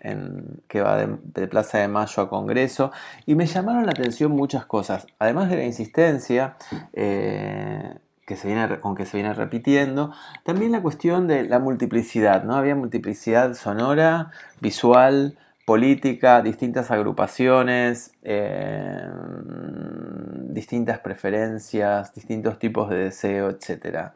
que va de, Plaza de Mayo a Congreso y me llamaron la atención muchas cosas, además de la insistencia. Eh, que se viene, con que se viene repitiendo, también la cuestión de la multiplicidad, ¿no? Había multiplicidad sonora, visual, política, distintas agrupaciones, eh, distintas preferencias, distintos tipos de deseo, etc.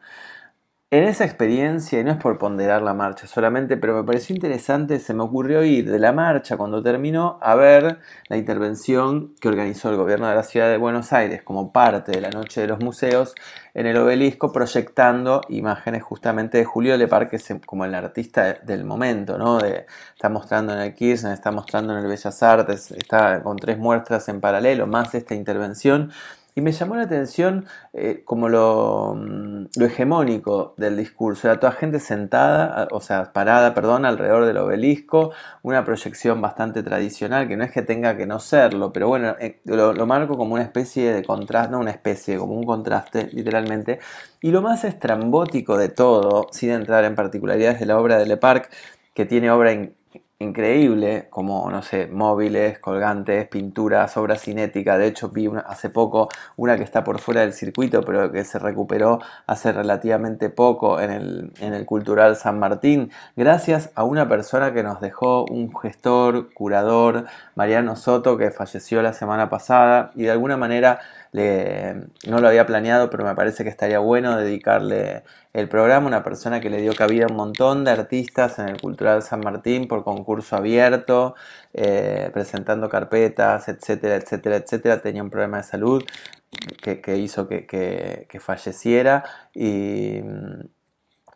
En esa experiencia, y no es por ponderar la marcha solamente, pero me pareció interesante, se me ocurrió ir de la marcha cuando terminó a ver la intervención que organizó el gobierno de la ciudad de Buenos Aires como parte de la Noche de los Museos en el obelisco, proyectando imágenes justamente de Julio Lepar, que como el artista del momento, ¿no? Está mostrando en el Kirchner, está mostrando en el Bellas Artes, está con tres muestras en paralelo, más esta intervención y me llamó la atención eh, como lo, mm, lo, hegemónico del discurso. Era toda gente sentada, o sea, parada, perdón, alrededor del obelisco, una proyección bastante tradicional, que no es que tenga que no serlo, pero bueno, eh, lo, marco como una especie de contraste, no una especie, como un contraste, literalmente. Y lo más estrambótico de todo, sin entrar en particularidades de la obra de Le Parc, que tiene obra increíble, como, no sé, móviles, colgantes, pinturas, obra cinética. De hecho, vi hace poco una que está por fuera del circuito, pero que se recuperó hace relativamente poco en el, en el Cultural San Martín, gracias a una persona que nos dejó un gestor, curador, Mariano Soto, que falleció la semana pasada y de alguna manera no lo había planeado, pero me parece que estaría bueno dedicarle el programa, una persona que le dio cabida a un montón de artistas en el Cultural San Martín por concurso abierto, eh, presentando carpetas, etcétera, etcétera, etcétera. Tenía un problema de salud que, hizo que, que, falleciera y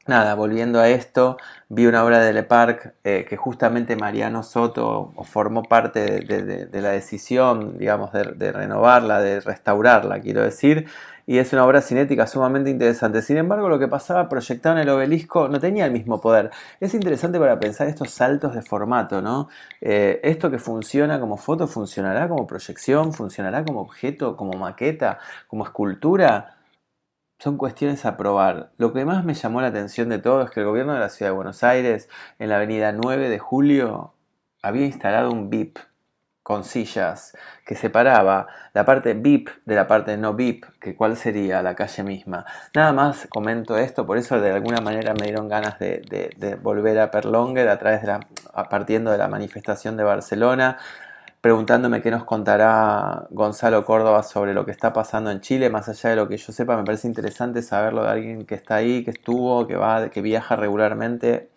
nada, volviendo a esto, vi una obra de Le Parc eh, que justamente Mariano Soto formó parte de, la decisión, digamos, de, renovarla, de restaurarla, quiero decir, y es una obra cinética sumamente interesante. Sin embargo, lo que pasaba proyectado en el obelisco no tenía el mismo poder. Es interesante para pensar estos saltos de formato, ¿no? Eh, esto que funciona como foto funcionará como proyección, funcionará como objeto, como maqueta, como escultura son cuestiones a probar. Lo que más me llamó la atención de todo es que el gobierno de la ciudad de Buenos Aires, en la avenida 9 de julio, había instalado un VIP. con sillas que separaba la parte VIP de la parte no VIP, que cuál sería la calle misma. Nada más comento esto, por eso de alguna manera me dieron ganas de, volver a Perlonger a través de la, partiendo de la manifestación de Barcelona, preguntándome qué nos contará Gonzalo Córdoba sobre lo que está pasando en Chile, más allá de lo que yo sepa, me parece interesante saberlo de alguien que está ahí, que estuvo, que va, que viaja regularmente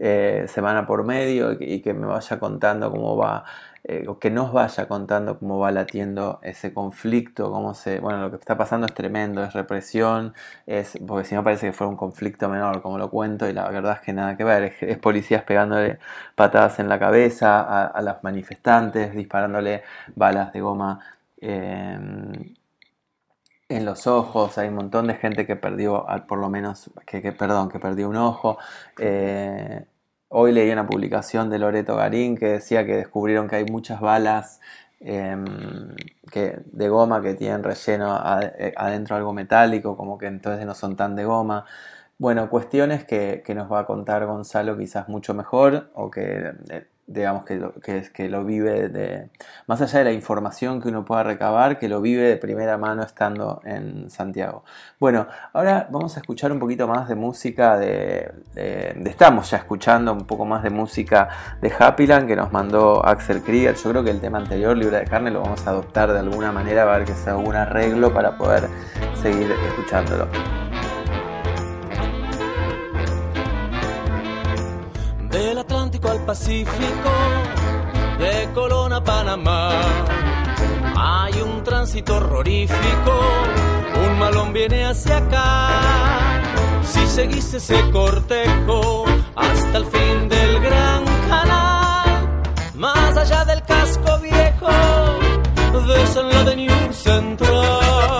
eh, semana por medio y que me vaya contando cómo va eh, que nos vaya contando cómo va latiendo ese conflicto, cómo se, bueno, lo que está pasando es tremendo, es represión, es, porque si no parece que fuera un conflicto menor, como lo cuento, y la verdad es que nada que ver, es, policías pegándole patadas en la cabeza a, los manifestantes, disparándole balas de goma. Em, en los ojos, hay un montón de gente que perdió, por lo menos, que, perdón, que perdió un ojo. Eh, Hoy leí una publicación de Loreto Garín que decía que descubrieron que hay muchas balas em, que, de goma que tienen relleno eh, adentro algo metálico, como que entonces no son tan de goma. Bueno, cuestiones que, que nos va a contar Gonzalo quizás mucho mejor o que eh, digamos, que lo, que, lo vive de, más allá de la información que uno pueda recabar, que lo vive de primera mano estando en Santiago. Bueno, ahora vamos a escuchar un poquito más de música de, estamos ya escuchando un poco más de música de Happyland que nos mandó Axel Krieger. Yo creo que el tema anterior, Libra de Carne, lo vamos a adoptar de alguna manera, a ver que sea algún arreglo para poder seguir escuchándolo. Pacífico, de Colón a Panamá. Hay un tránsito horrorífico, un malón viene hacia acá. Si seguís ese cortejo hasta el fin del gran canal, más allá del casco viejo, de San de New Central,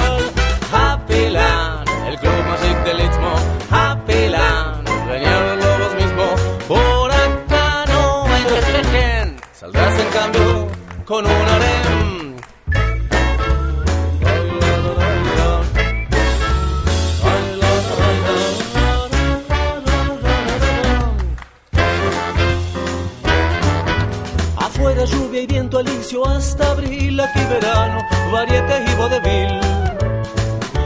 con un harem. Afuera lluvia y viento alicio hasta abril, aquí verano, variete y vodevil.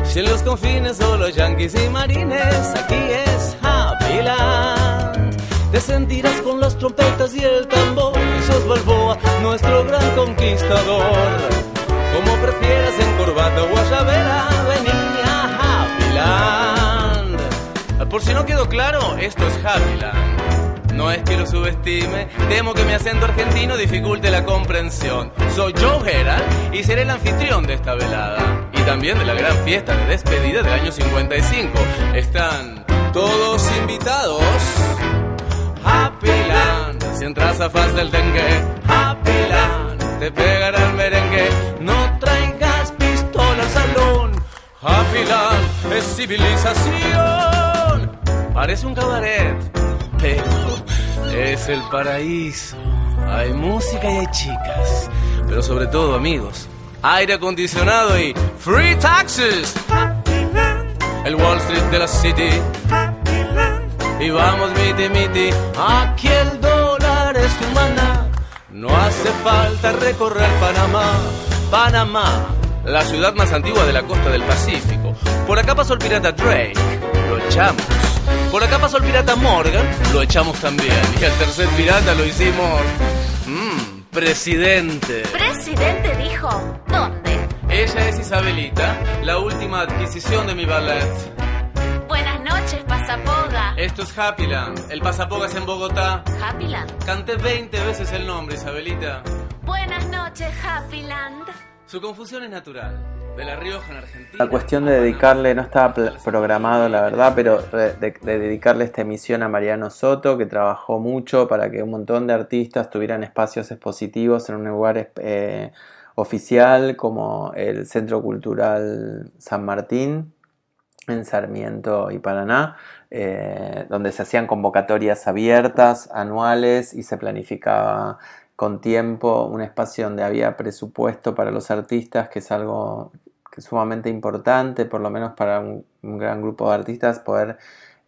Si en los confines solo yanquis y marines, aquí es Happy Land. Te sentirás con las trompetas y el tambor, sos Balboa, nuestro gran conquistador. Como prefieras en corbata o guayabera, vení a Happy Land. Por si no quedó claro, esto es Happy Land. No es que lo subestime, temo que mi acento argentino dificulte la comprensión. Soy Joe Herald y seré el anfitrión de esta velada. Y también de la gran fiesta de despedida del año 55. Están todos invitados. Happy Land, si entras a faz del dengue. Happy Land, te pegará el merengue. No traigas pistola al salón. Happy Land es civilización. Parece un cabaret, pero es el paraíso. Hay música y hay chicas, pero sobre todo amigos. Aire acondicionado y free taxes. El Wall Street de la City. Y vamos miti miti, aquí el es humana. No hace falta recorrer Panamá, Panamá, la ciudad más antigua de la costa del Pacífico. Por acá pasó el pirata Drake, lo echamos. Por acá pasó el pirata Morgan, lo echamos también. Y al tercer pirata lo hicimos. Mmm, presidente. Presidente dijo, ¿dónde? Ella es Isabelita, la última adquisición de mi ballet. Buenas noches, Pasapoga. Esto es Happyland. El Pasapoga es en Bogotá. Happyland. Canté 20 veces el nombre, Isabelita. Buenas noches, Happyland. Su confusión es natural. De La Rioja, en Argentina. La cuestión de dedicarle, no estaba programado la verdad, pero de dedicarle esta emisión a Mariano Soto, que trabajó mucho para que un montón de artistas tuvieran espacios expositivos en un lugar eh, oficial como el Centro Cultural San Martín en Sarmiento y Paraná, eh, donde se hacían convocatorias abiertas, anuales, y se planificaba con tiempo un espacio donde había presupuesto para los artistas, que es algo que sumamente importante, por lo menos para un, un gran grupo de artistas, poder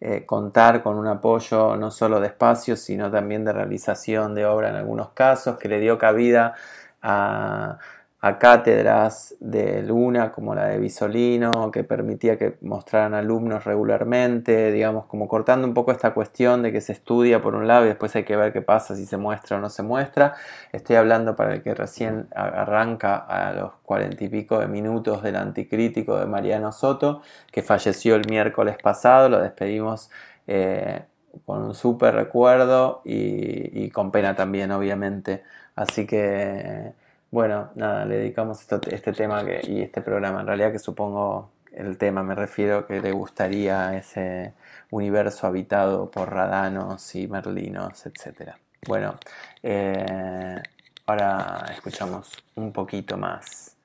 eh, contar con un apoyo no solo de espacios, sino también de realización de obra en algunos casos, que le dio cabida a, a cátedras de Luna como la de Bisolino, que permitía que mostraran alumnos regularmente, digamos, como cortando un poco esta cuestión de que se estudia por un lado y después hay que ver qué pasa si se muestra o no se muestra. Estoy hablando para el que recién arranca a los cuarenta y pico de minutos del anticrítico de Mariano Soto, que falleció el miércoles pasado, lo despedimos. Eh, con un súper recuerdo y, y con pena también, obviamente. Así que bueno, nada, le dedicamos este tema y este programa, en realidad que supongo el tema, me refiero que le gustaría ese universo habitado por radanos y merlinos, etc. Bueno, eh, ahora escuchamos un poquito más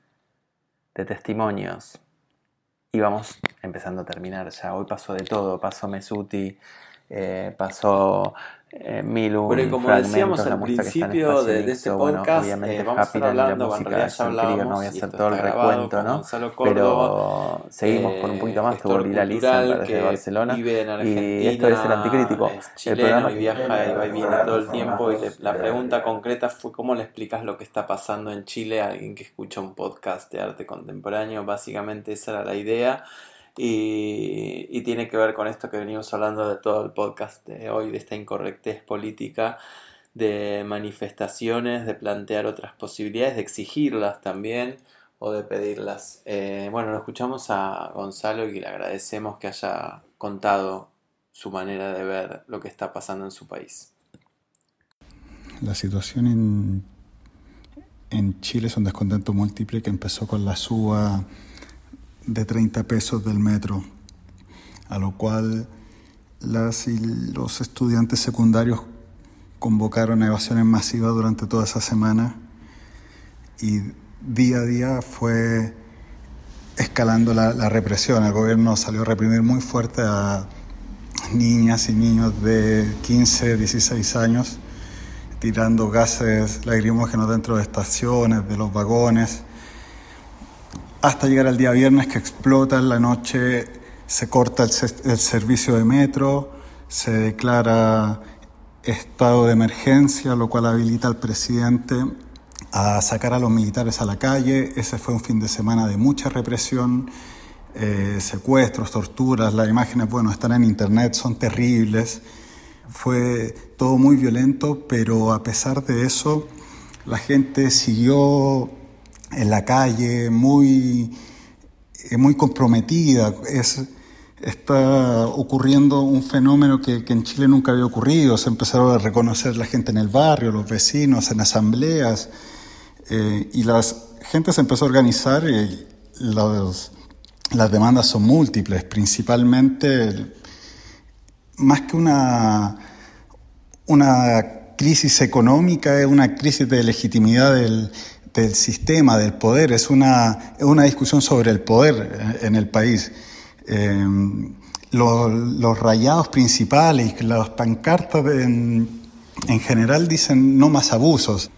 de testimonios y vamos empezando a terminar ya. Hoy pasó de todo, pasó Mesuti, eh, pasó eh, bueno, y como decíamos al principio de, de, este podcast, eh, vamos a estar hablando, en realidad ya hablábamos, no voy a hacer todo el recuento, ¿no? pero seguimos con un poquito más, tuvo Lila Lisa desde Barcelona, y esto es el anticrítico. Es chileno y viaja y va y viene todo el tiempo, y la pregunta concreta fue cómo le explicas lo que está pasando en Chile a alguien que escucha un podcast de arte contemporáneo, básicamente esa era la idea. Y, tiene que ver con esto que venimos hablando de todo el podcast de hoy, de esta incorrectez política, de manifestaciones, de plantear otras posibilidades, de exigirlas también o de pedirlas. Eh, bueno, lo escuchamos a Gonzalo y le agradecemos que haya contado su manera de ver lo que está pasando en su país. La situación en, en Chile es un descontento múltiple que empezó con la suba de 30 pesos del metro, a lo cual las y los estudiantes secundarios convocaron evasiones masivas durante toda esa semana y día a día fue escalando la, represión. El gobierno salió a reprimir muy fuerte a niñas y niños de 15, 16 años, tirando gases lacrimógenos dentro de estaciones, de los vagones hasta llegar al día viernes que explota en la noche, se corta el, servicio de metro, se declara estado de emergencia, lo cual habilita al presidente a sacar a los militares a la calle. Ese fue un fin de semana de mucha represión, eh, secuestros, torturas. Las imágenes, bueno, están en internet, son terribles. Fue todo muy violento, pero a pesar de eso, la gente siguió en la calle, muy, eh, muy comprometida. Es, está ocurriendo un fenómeno que, en Chile nunca había ocurrido. Se empezaron a reconocer la gente en el barrio, los vecinos, en asambleas, eh, y la gente se empezó a organizar y las demandas son múltiples, principalmente más que una, una crisis económica, es una crisis de legitimidad del, del sistema, del poder, es una, una discusión sobre el poder en el país. Em, los, rayados principales, las pancartas en, en, general dicen no más abusos,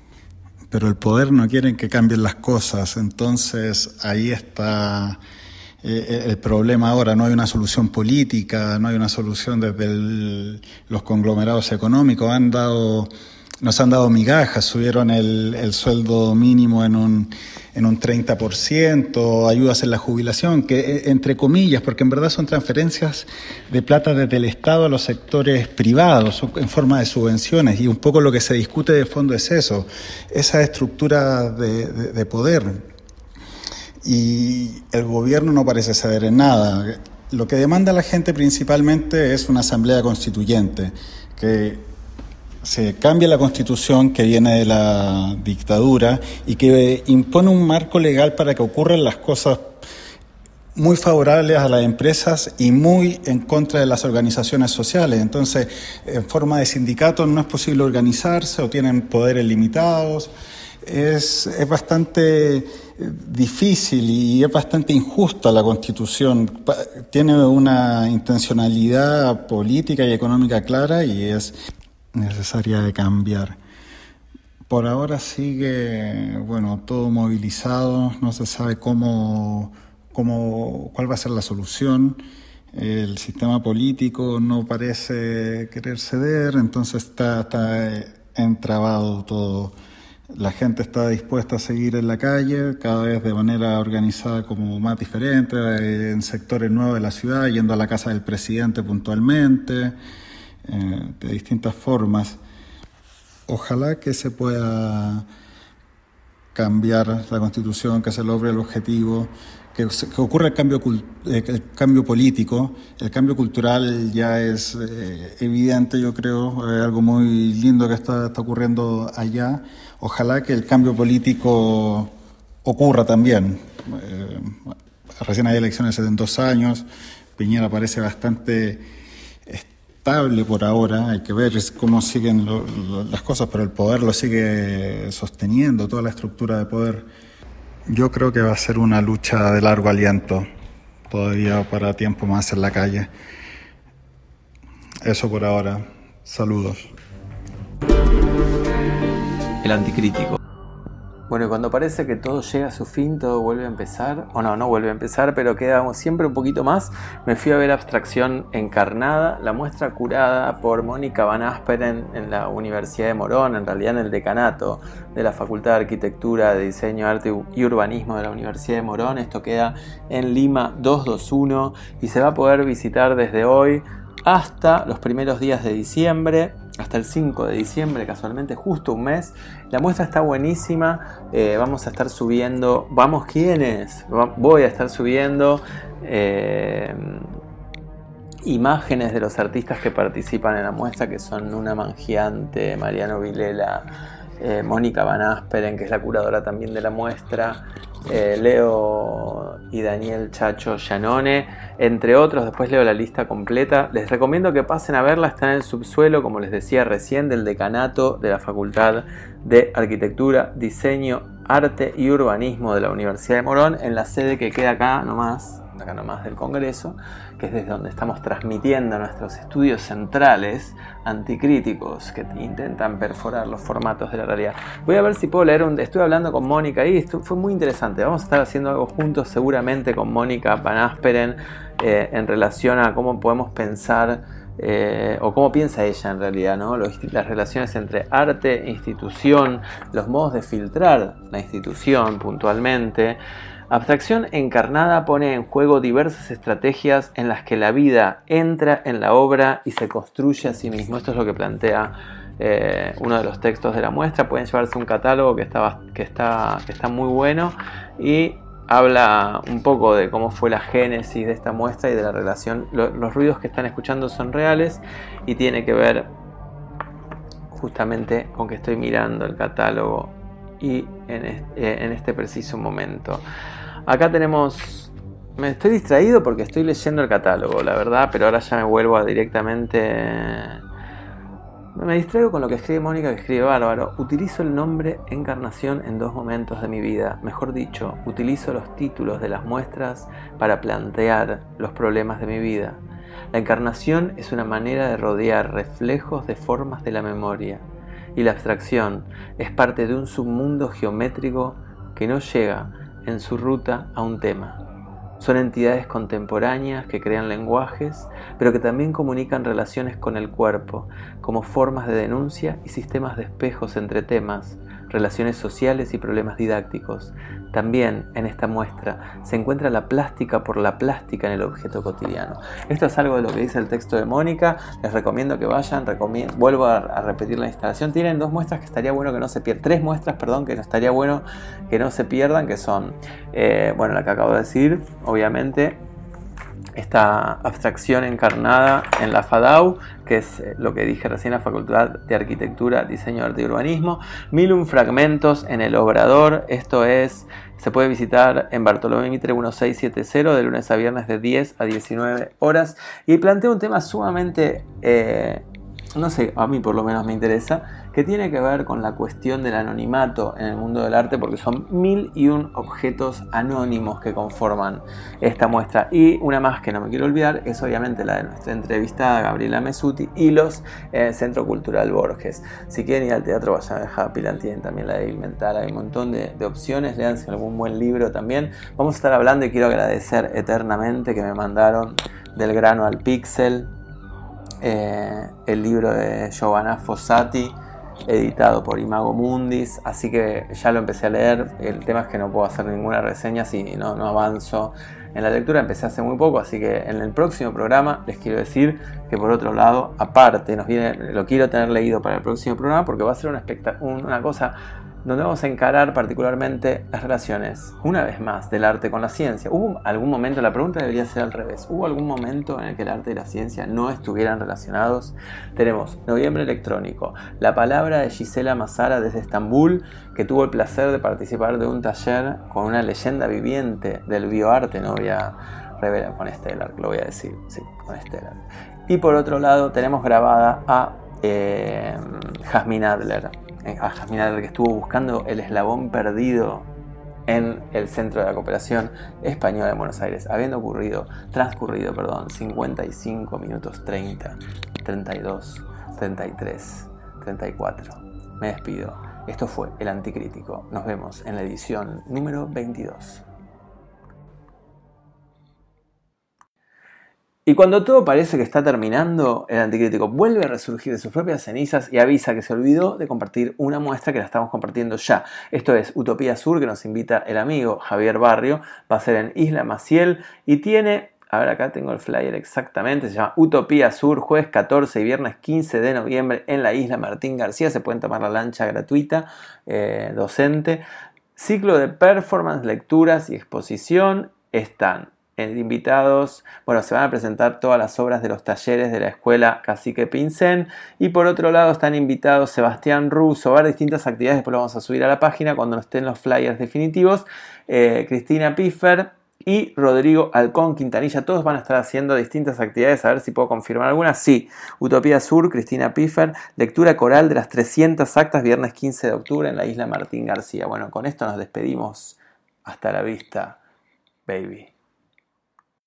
pero el poder no quiere que cambien las cosas, entonces ahí está eh, el problema ahora, no hay una solución política, no hay una solución desde los conglomerados económicos, han dado nos han dado migajas, subieron el, el sueldo mínimo en un, en un 30%, ayudas en la jubilación, que eh, entre comillas, porque en verdad son transferencias de plata desde el Estado a los sectores privados en forma de subvenciones y un poco lo que se discute de fondo es eso, esa estructura de, de poder. Y el gobierno no parece ceder en nada. Lo que demanda la gente principalmente es una asamblea constituyente, que se cambia la constitución que viene de la dictadura y que impone un marco legal para que ocurran las cosas muy favorables a las empresas y muy en contra de las organizaciones sociales. Entonces, en forma de sindicatos no es posible organizarse o tienen poderes limitados. Es, es bastante eh, difícil y es bastante injusta la constitución. Tiene una intencionalidad política y económica clara y es necesaria de cambiar. Por ahora sigue, bueno, todo movilizado, no se sabe cómo, cómo, cuál va a ser la solución. El sistema político no parece querer ceder, entonces está, está entrabado todo la gente está dispuesta a seguir en la calle, cada vez de manera organizada como más diferente, eh, en sectores nuevos de la ciudad, yendo a la casa del presidente puntualmente, eh, de distintas formas. Ojalá que se pueda cambiar la constitución, que se logre el objetivo, que, ocurra el cambio, eh, el cambio político, el cambio cultural ya es evidente, yo creo, es algo muy lindo que está, está ocurriendo allá Ojalá que el cambio político ocurra también. Eh, recién hay elecciones en dos años, Piñera parece bastante estable por ahora, hay que ver cómo siguen las cosas, pero el poder lo sigue sosteniendo, toda la estructura de poder. Yo creo que va a ser una lucha de largo aliento, todavía para tiempo más en la calle. Eso por ahora. Saludos el anticrítico. Bueno, y cuando parece que todo llega a su fin, todo vuelve a empezar, o no, no vuelve a empezar, pero queda siempre un poquito más, me fui a ver Abstracción Encarnada, la muestra curada por Mónica Van Asperen en la Universidad de Morón, en realidad en el decanato de la Facultad de Arquitectura, de Diseño, Arte y Urbanismo de la Universidad de Morón. Esto queda en Lima 221 y se va a poder visitar desde hoy hasta los primeros días de diciembre hasta el 5 de diciembre, casualmente justo un mes. La muestra está buenísima. Eh, vamos a estar subiendo. ¿Vamos quiénes? Voy a estar subiendo eh, imágenes de los artistas que participan en la muestra, que son Luna Mangiante, Mariano Vilela, eh, Mónica Van Asperen, que es la curadora también de la muestra. Eh, Leo y Daniel Chacho Llanone, entre otros. Después leo la lista completa. Les recomiendo que pasen a verla, está en el subsuelo, como les decía recién, del decanato de la Facultad de Arquitectura, Diseño, Arte y Urbanismo de la Universidad de Morón, en la sede que queda acá nomás, acá nomás del Congreso que es desde donde estamos transmitiendo nuestros estudios centrales anticríticos que intentan perforar los formatos de la realidad. Voy a ver si puedo leer un... Estuve hablando con Mónica y esto fue muy interesante. Vamos a estar haciendo algo juntos seguramente con Mónica Van Asperen eh, en relación a cómo podemos pensar eh, o cómo piensa ella en realidad, ¿no? las relaciones entre arte e institución, los modos de filtrar la institución puntualmente. Abstracción encarnada pone en juego diversas estrategias en las que la vida entra en la obra y se construye a sí mismo. Esto es lo que plantea eh, uno de los textos de la muestra. Pueden llevarse un catálogo que está, que está, que está muy bueno y habla un poco de cómo fue la génesis de esta muestra y de la relación. los ruidos que están escuchando son reales y tiene que ver justamente con que estoy mirando el catálogo y en este, en este preciso momento. Acá tenemos... Me estoy distraído porque estoy leyendo el catálogo, la verdad, pero ahora ya me vuelvo a directamente... Me distraigo con lo que escribe Mónica, que escribe Bárbaro. Utilizo el nombre encarnación en dos momentos de mi vida. Mejor dicho, utilizo los títulos de las muestras para plantear los problemas de mi vida. La encarnación es una manera de rodear reflejos de formas de la memoria. Y la abstracción es parte de un submundo geométrico que no llega en su ruta a un tema. Son entidades contemporáneas que crean lenguajes, pero que también comunican relaciones con el cuerpo, como formas de denuncia y sistemas de espejos entre temas, relaciones sociales y problemas didácticos. También en esta muestra se encuentra la plástica por la plástica en el objeto cotidiano. Esto es algo de lo que dice el texto de Mónica. Les recomiendo que vayan. vuelvo a, repetir la instalación. Tienen dos muestras que estaría bueno que no se pierdan. Tres muestras, perdón, que no estaría bueno que no se pierdan, que son, eh, bueno, la que acabo de decir, obviamente, esta abstracción encarnada en la FADAU, que es eh, lo que dije recién, la Facultad de Arquitectura, Diseño, Arte y Urbanismo. Milum fragmentos en el Obrador, esto es, se puede visitar en Bartolomé Mitre 1670 de lunes a viernes de 10 a 19 horas. Y planteo un tema sumamente, eh, no sé, a mí por lo menos me interesa, que tiene que ver con la cuestión del anonimato en el mundo del arte, porque son mil y un objetos anónimos que conforman esta muestra. Y una más que no me quiero olvidar es obviamente la de nuestra entrevistada Gabriela Mesuti y los eh, Centro Cultural Borges. Si quieren ir al teatro, vayan a Happy tienen también la de Mental, hay un montón de, de opciones, leanse algún buen libro también. Vamos a estar hablando y quiero agradecer eternamente que me mandaron del grano al pixel. Eh, el libro de Giovanna Fossati, editado por Imago Mundis, así que ya lo empecé a leer. El tema es que no puedo hacer ninguna reseña si no, no avanzo en la lectura, empecé hace muy poco, así que en el próximo programa les quiero decir que por otro lado, aparte, nos viene, lo quiero tener leído para el próximo programa porque va a ser una, una cosa donde vamos a encarar particularmente las relaciones, una vez más, del arte con la ciencia. ¿Hubo algún momento, la pregunta debería ser al revés, ¿hubo algún momento en el que el arte y la ciencia no estuvieran relacionados? Tenemos Noviembre Electrónico, la palabra de Gisela Mazara desde Estambul, que tuvo el placer de participar de un taller con una leyenda viviente del bioarte, no voy a revelar con Stellar, lo voy a decir, sí, con Stellar. Y por otro lado tenemos grabada a eh, Jasmine Adler, a Jasmine que estuvo buscando el eslabón perdido en el Centro de la Cooperación Española de Buenos Aires, habiendo ocurrido, transcurrido, perdón, 55 minutos 30, 32, 33, 34. Me despido. Esto fue El Anticrítico. Nos vemos en la edición número 22. Y cuando todo parece que está terminando, el anticrítico vuelve a resurgir de sus propias cenizas y avisa que se olvidó de compartir una muestra que la estamos compartiendo ya. Esto es Utopía Sur, que nos invita el amigo Javier Barrio. Va a ser en Isla Maciel y tiene a ver, acá tengo el flyer exactamente. Se llama Utopía Sur, jueves 14 y viernes 15 de noviembre en la isla Martín García. Se pueden tomar la lancha gratuita, eh, docente. Ciclo de performance, lecturas y exposición están invitados, bueno, se van a presentar todas las obras de los talleres de la escuela Cacique Pincén y por otro lado están invitados Sebastián Russo, a distintas actividades, después lo vamos a subir a la página cuando estén los flyers definitivos, eh, Cristina Piffer y Rodrigo Alcón Quintanilla, todos van a estar haciendo distintas actividades, a ver si puedo confirmar algunas, sí, Utopía Sur, Cristina Piffer, lectura coral de las 300 actas, viernes 15 de octubre en la isla Martín García. Bueno, con esto nos despedimos, hasta la vista, baby.